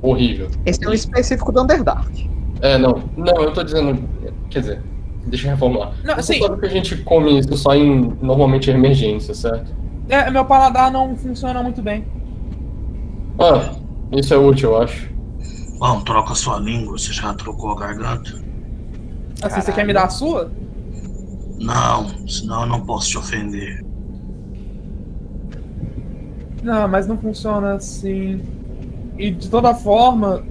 horrível. Esse é um específico do Underdark. É, não. Não, eu tô dizendo. Quer dizer, deixa eu reformular. Não, Você assim, sabe que a gente come isso só em normalmente emergência, certo? é, meu paladar não funciona muito bem. Ah, isso é útil, eu acho. Bom, troca sua língua, você já trocou a garganta? Assim, você quer me dar a sua? Não, senão eu não posso te ofender. Não, mas não funciona assim. E de toda forma.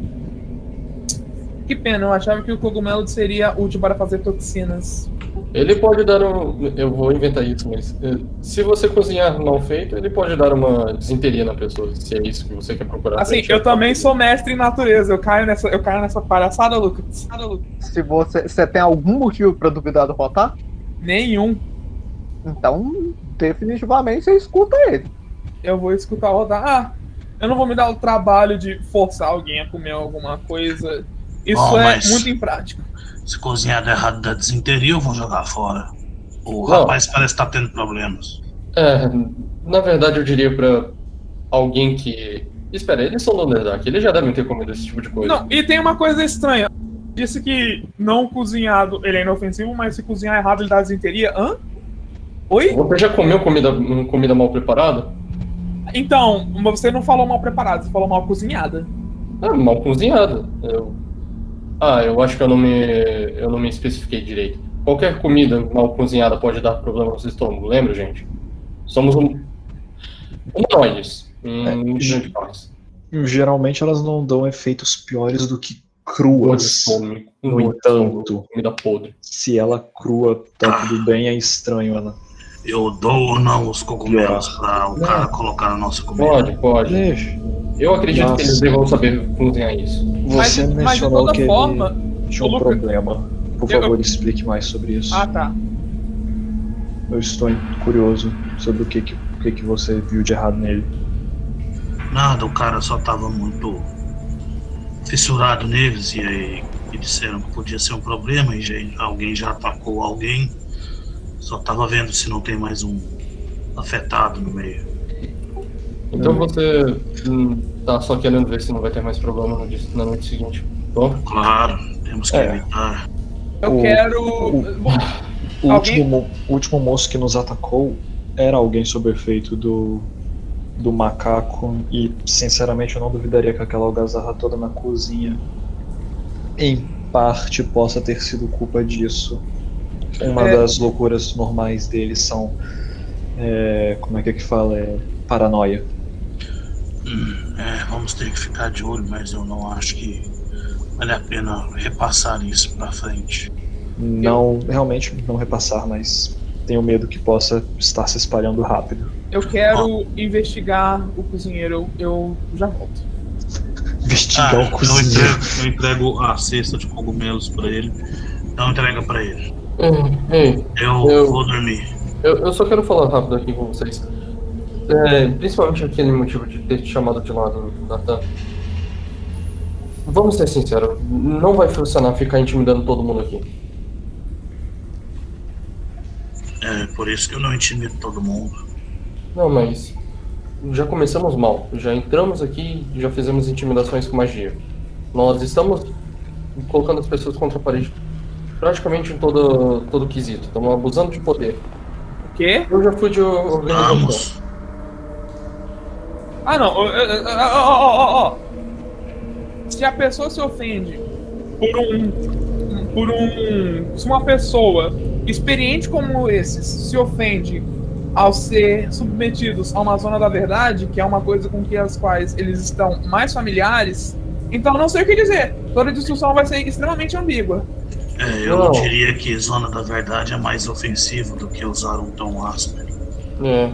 Que pena, eu achava que o cogumelo seria útil para fazer toxinas. Ele pode dar um. Eu vou inventar isso, mas. eh, Se você cozinhar mal feito, ele pode dar uma desinteria na pessoa, se é isso que você quer procurar. Assim, eu também sou mestre em natureza. Eu caio nessa, eu caio nessa palhaçada, Lucas. Se você, você tem algum motivo pra duvidar do Rotar, Nenhum. então definitivamente você escuta ele. Eu vou escutar rodar. Ah, eu não vou me dar o trabalho de forçar alguém a comer alguma coisa. Isso Bom, é muito imprático. Se cozinhar errado da desinteria, eu vou jogar fora. O Não. rapaz parece estar tendo problemas. É, na verdade eu diria pra alguém que. Espera, eles são do Underdark, eles já devem ter comido esse tipo de coisa. Não, e tem uma coisa estranha. Disse que não cozinhado ele é inofensivo, mas se cozinhar errado ele dá desinteria. Hã? Oi? Você já comeu comida, comida mal preparada? Então, você não falou mal preparado, você falou mal cozinhada. É mal cozinhada. Eu... Ah, eu acho que eu não me eu não me especifiquei direito. Qualquer comida mal cozinhada pode dar problema no estômago, lembra, gente? Somos um humanoides em É. Geralmente elas não dão efeitos piores do que cruas. fome, No entanto- comida podre. Se ela crua tá tudo bem, é estranho ela. Eu dou ou não os cogumelos pra o cara colocar na nossa comida? Pode, pode. Deixa. Eu acredito Nossa. que eles devam saber cozinhar isso. Mas, Você mas de mencionou toda que ele forma. tinha um o Luca- problema. Por Eu- favor, explique mais sobre isso. Ah, tá. Eu estou curioso sobre o que, que, o que, que você viu de errado nele. Nada, o cara só tava muito fissurado neles e aí e disseram que podia ser um problema e já, alguém já atacou alguém. Só tava vendo se não tem mais um afetado no meio. Então você hum, tá só querendo ver se não vai ter mais problema no dia- na noite seguinte. Bom, Claro, temos que É. evitar. Eu O- quero. o- O Alguém- último, mo- o último moço que nos atacou era alguém sob efeito do, do macaco e, sinceramente, eu não duvidaria que aquela algazarra toda na cozinha, em parte, possa ter sido culpa disso. Uma É. das loucuras normais deles são, é, como é que é que fala, é paranoia. Hum, é, vamos ter que ficar de olho, mas eu não acho que vale a pena repassar isso pra frente. Não, realmente, não repassar, mas tenho medo que possa estar se espalhando rápido. eu quero investigar o cozinheiro. Eu, eu já volto. Investigar Ah, o eu, cozinheiro. entrego, eu entrego a cesta de cogumelos pra ele. Então entrega pra ele. Ei, Eu, Eu- vou dormir. eu, eu só quero falar rápido aqui com vocês. É, principalmente aquele motivo de ter te chamado de lado, Nathan. Vamos ser sinceros, não vai funcionar ficar intimidando todo mundo aqui. É por isso que eu não intimido todo mundo. Não, mas já começamos mal. Já entramos aqui e já fizemos intimidações com magia. Nós estamos colocando as pessoas contra a parede praticamente em todo, todo quesito. Estamos abusando de poder. O quê? Eu já fui de organização. Vamos. Ah, não. Ó, ó, ó, ó. Se a pessoa se ofende por um. Por um. Se uma pessoa experiente como esses se ofende ao ser submetidos a uma zona da verdade, que é uma coisa com que as quais eles estão mais familiares, então não sei o que dizer. Toda discussão vai ser extremamente ambígua. É, eu Não. diria que Zona da Verdade é mais ofensivo do que usar um tom áspero. É.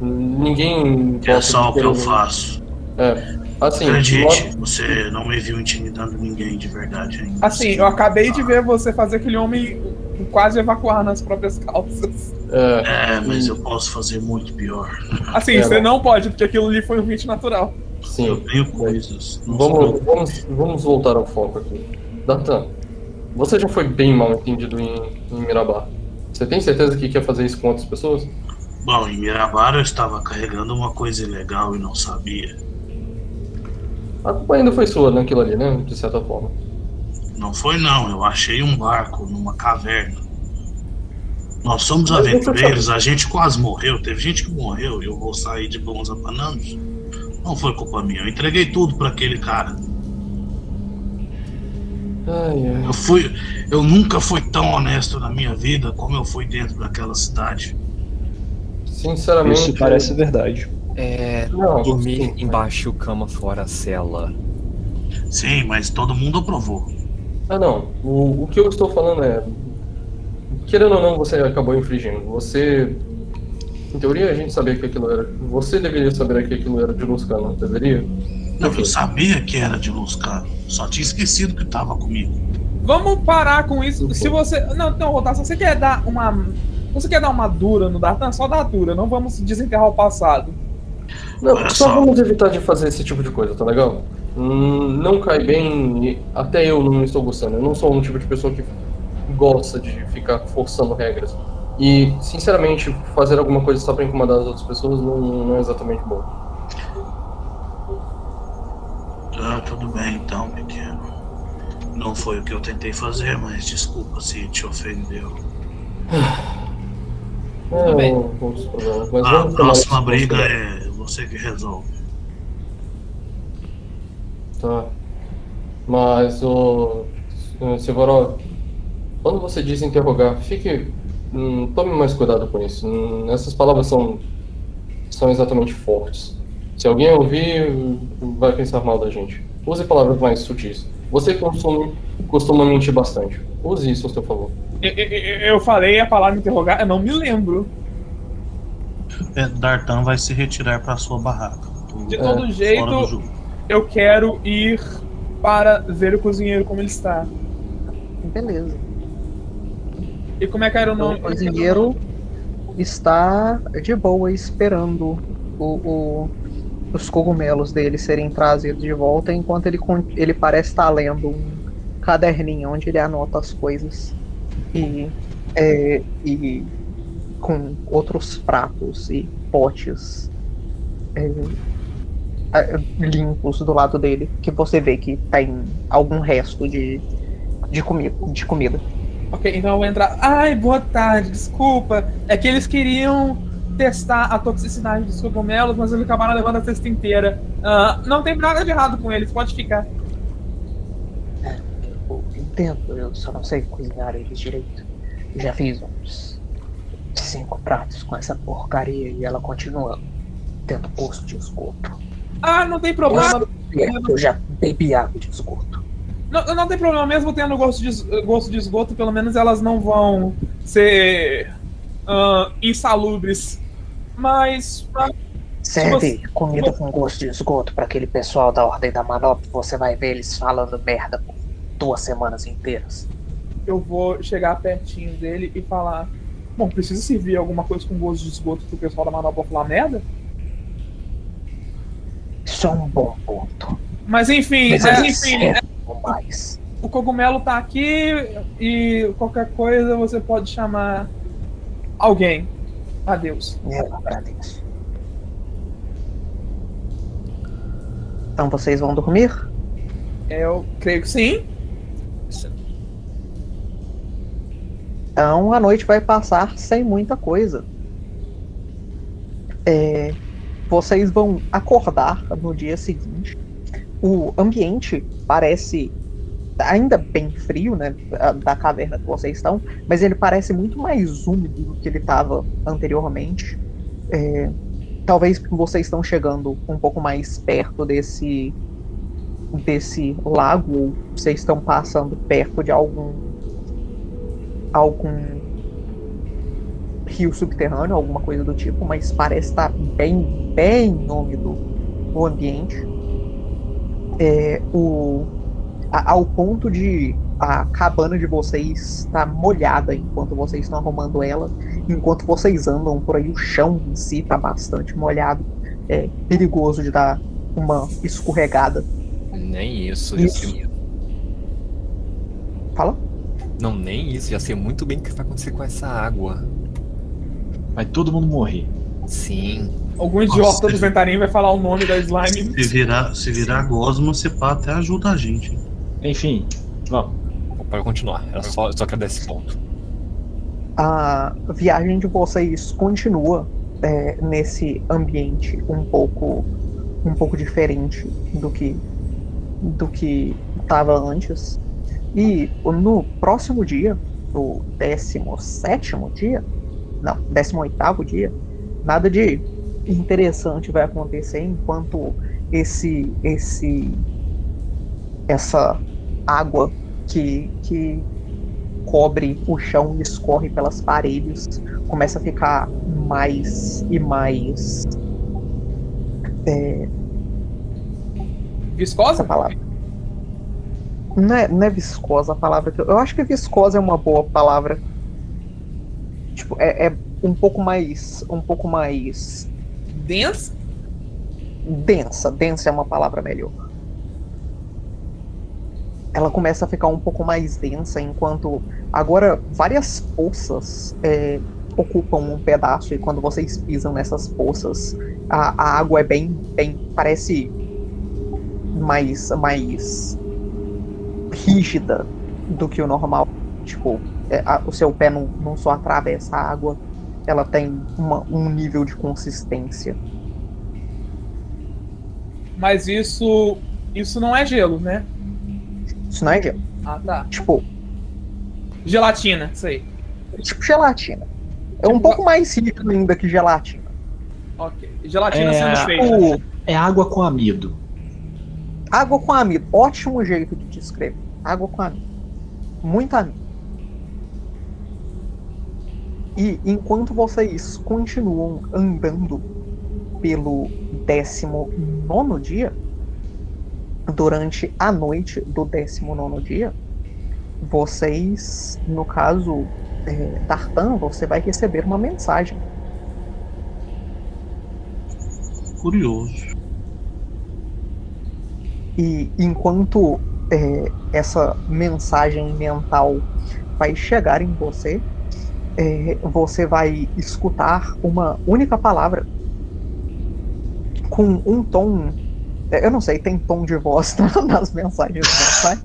Ninguém. É só o que eu faço. É. Assim, Acredite, você não me viu intimidando ninguém de verdade ainda. Assim, eu acabei de ver você fazer aquele homem quase evacuar nas próprias calças. É, É, mas eu posso fazer muito pior. Assim, É, você não. pode, porque aquilo ali foi um hit natural. Eu sim. tenho coisas. Vamos, vamos, vamos voltar ao foco aqui. Datan, você já foi bem mal entendido em, em Mirabá. Você tem certeza que quer fazer isso com outras pessoas? Bom, em Mirabar eu estava carregando uma coisa ilegal e não sabia. A culpa ainda foi sua naquilo ali, né? De certa forma. Não foi não, eu achei um barco numa caverna. Nós somos Mas aventureiros, a gente quase morreu, teve gente que morreu e eu vou sair de bons apananos. Não foi culpa minha, eu entreguei tudo para aquele cara. Ai, ai. Eu fui, eu nunca fui tão honesto na minha vida como eu fui dentro daquela cidade. Sinceramente. Isso parece verdade. É. Não, Dormir sim, embaixo, cama fora, cela. Sim, mas todo mundo aprovou. Ah, não. O, o que eu estou falando é. Querendo ou não, você acabou infringindo. Você. Em teoria, a gente sabia que aquilo era. Você deveria saber que aquilo era de Luscan, não deveria? Não, eu sabia que era de Luscar, só tinha esquecido que tava comigo. Vamos parar com isso. Se você. Não, não, Rotação, você quer dar uma. Você quer dar uma dura no Dartan? Só dá dura, não vamos desenterrar o passado. Não, Olha só só. vamos evitar de fazer esse tipo de coisa, tá legal? Hum, não cai bem, até eu não estou gostando. Eu não sou um tipo de pessoa que gosta de ficar forçando regras. E, sinceramente, fazer alguma coisa só pra incomodar as outras pessoas não, não é exatamente bom. Ah, tudo bem então, pequeno. Não foi o que eu tentei fazer, mas desculpa se te ofendeu. Bem. um- outros problemas, mas A próxima briga considerado. é você que resolve. Tá. Mas o. Silvaró, quando você diz interrogar, fique. Hum, tome mais cuidado com isso. Hum, essas palavras são. são exatamente fortes. Se alguém ouvir, vai pensar mal da gente. Use palavras mais sutis. Você costuma, costuma mentir bastante. Use isso a seu favor. Eu, eu, eu falei a palavra interrogar, eu não me lembro. É, Dartan vai se retirar para sua barraca. De É, todo do jeito, eu quero ir para ver o cozinheiro como ele está. Beleza. E como é que era o nome? O cozinheiro está de boa esperando o, o- os cogumelos dele serem trazidos de volta, enquanto ele, ele parece estar lendo um caderninho onde ele anota as coisas. E, é, e com outros pratos e potes é, limpos do lado dele, que você vê que tem algum resto de, de, comi de comida. Ok, então eu vou entrar. Ai, boa tarde, desculpa. É que eles queriam testar a toxicidade dos cogumelos, mas eles acabaram levando a cesta inteira. Ah, não tem nada de errado com eles, pode ficar. Eu entendo, eu só não sei cozinhar eles direito. Já fiz uns cinco pratos com essa porcaria e ela continua tendo gosto de esgoto. Ah, não tem problema. É, eu já bebi água de esgoto. Não, não tem problema, mesmo tendo gosto de, gosto de esgoto, pelo menos elas não vão ser ah, insalubres. Mas. Serve comida com gosto de esgoto para aquele pessoal da Ordem da Manopla, você vai ver eles falando merda por duas semanas inteiras. eu vou chegar pertinho dele e falar: Bom, precisa servir alguma coisa com gosto de esgoto pro pessoal da manopla falar merda? Isso é um bom ponto. Mas enfim, Mas é, enfim servem mais. o cogumelo tá aqui e qualquer coisa você pode chamar alguém. Adeus. Eu agradeço. Então vocês vão dormir? Eu creio que sim. Então a noite vai passar sem muita coisa. É, vocês vão acordar no dia seguinte. O ambiente parece ainda bem frio, né? da- caverna que vocês estão, mas ele parece muito mais úmido do que ele estava anteriormente. É, talvez vocês estão chegando um pouco mais perto desse desse lago, ou vocês estão passando perto de algum algum rio subterrâneo, alguma coisa do tipo, mas parece estar bem, bem úmido o ambiente. É, o, a- ao ponto de a cabana de vocês estar molhada enquanto vocês estão arrumando ela, enquanto vocês andam por aí, o chão em si está bastante molhado. É perigoso de dar uma escorregada. Nem isso. Isso. Sei... Fala? Não, nem isso. Já sei muito bem o que vai acontecer com essa água. Vai todo mundo morrer. Sim. Algum idiota do Ventarim vai falar o nome da slime. Se virar, se virar gosma, você pá, até ajuda a gente. Enfim, vamos. Pode continuar. Era só, só quero dar esse ponto. a viagem de vocês continua é, nesse ambiente um pouco um pouco diferente do que do que estava antes e no próximo dia o 17 dia não 18 dia nada de interessante vai acontecer enquanto esse esse essa água que, que cobre o chão e escorre pelas paredes, começa a ficar mais e mais. É, Viscosa? palavra. Não é, não é viscosa a palavra eu. Eu acho que viscosa é uma boa palavra. Tipo, é, é um pouco mais. Um pouco mais. Densa? densa. Densa é uma palavra melhor. Ela começa a ficar um pouco mais densa, enquanto agora várias poças é, ocupam um pedaço, e quando vocês pisam nessas poças, a, a água é bem, bem. parece mais, mais rígida do que o normal. Tipo, é, a- o seu pé não, não só atravessa a água, ela tem uma- um nível de consistência. Mas isso Isso não é gelo, né? Isso não é gelo. Ah, tá. Tipo, Gelatina, isso aí. tipo gelatina. É um Tipo- pouco mais líquido ainda que gelatina. Ok. Gelatina É, sendo feita. O- É água com amido. Água com amido. Ótimo jeito de descrever. Água com amido. Muito amido. E enquanto vocês continuam andando pelo 19 dia, durante a noite do 19 dia, vocês, no caso, é, Tartan, você vai receber uma mensagem. Curioso. E enquanto é, essa mensagem mental vai chegar em você, é, você vai escutar uma única palavra com um tom. É, Eu não sei, tem tom de voz nas mensagens mentais.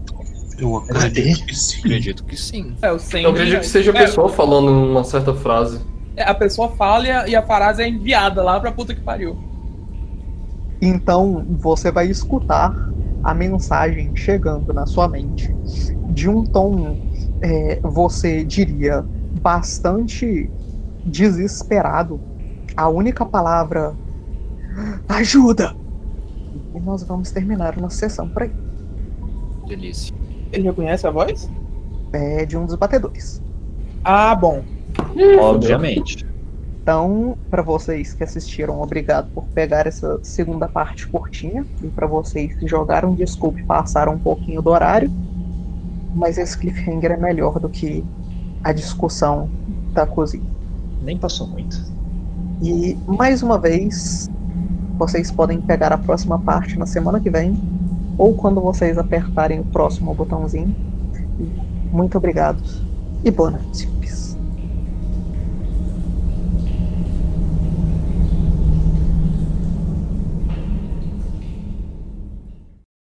Eu acredito que sim. Acredito que sim. É, Sandy. Eu acredito que seja a É, pessoa falando uma certa frase. é, a pessoa fala e a, e a frase é enviada lá pra puta que pariu. Então você vai escutar a mensagem chegando na sua mente de um tom, é, você diria, bastante desesperado. A única palavra ajuda. E nós vamos terminar uma sessão por aí. Delícia. Ele reconhece a voz? É de um dos batedores. Ah, bom. Obviamente. Então, para vocês que assistiram, obrigado por pegar essa segunda parte curtinha. E para vocês que jogaram, desculpe, passaram um pouquinho do horário. Mas esse cliffhanger é melhor do que a discussão da cozinha. Nem passou muito. E mais uma vez, vocês podem pegar a próxima parte na semana que vem, ou quando vocês apertarem o próximo botãozinho. Muito obrigado e boa noite.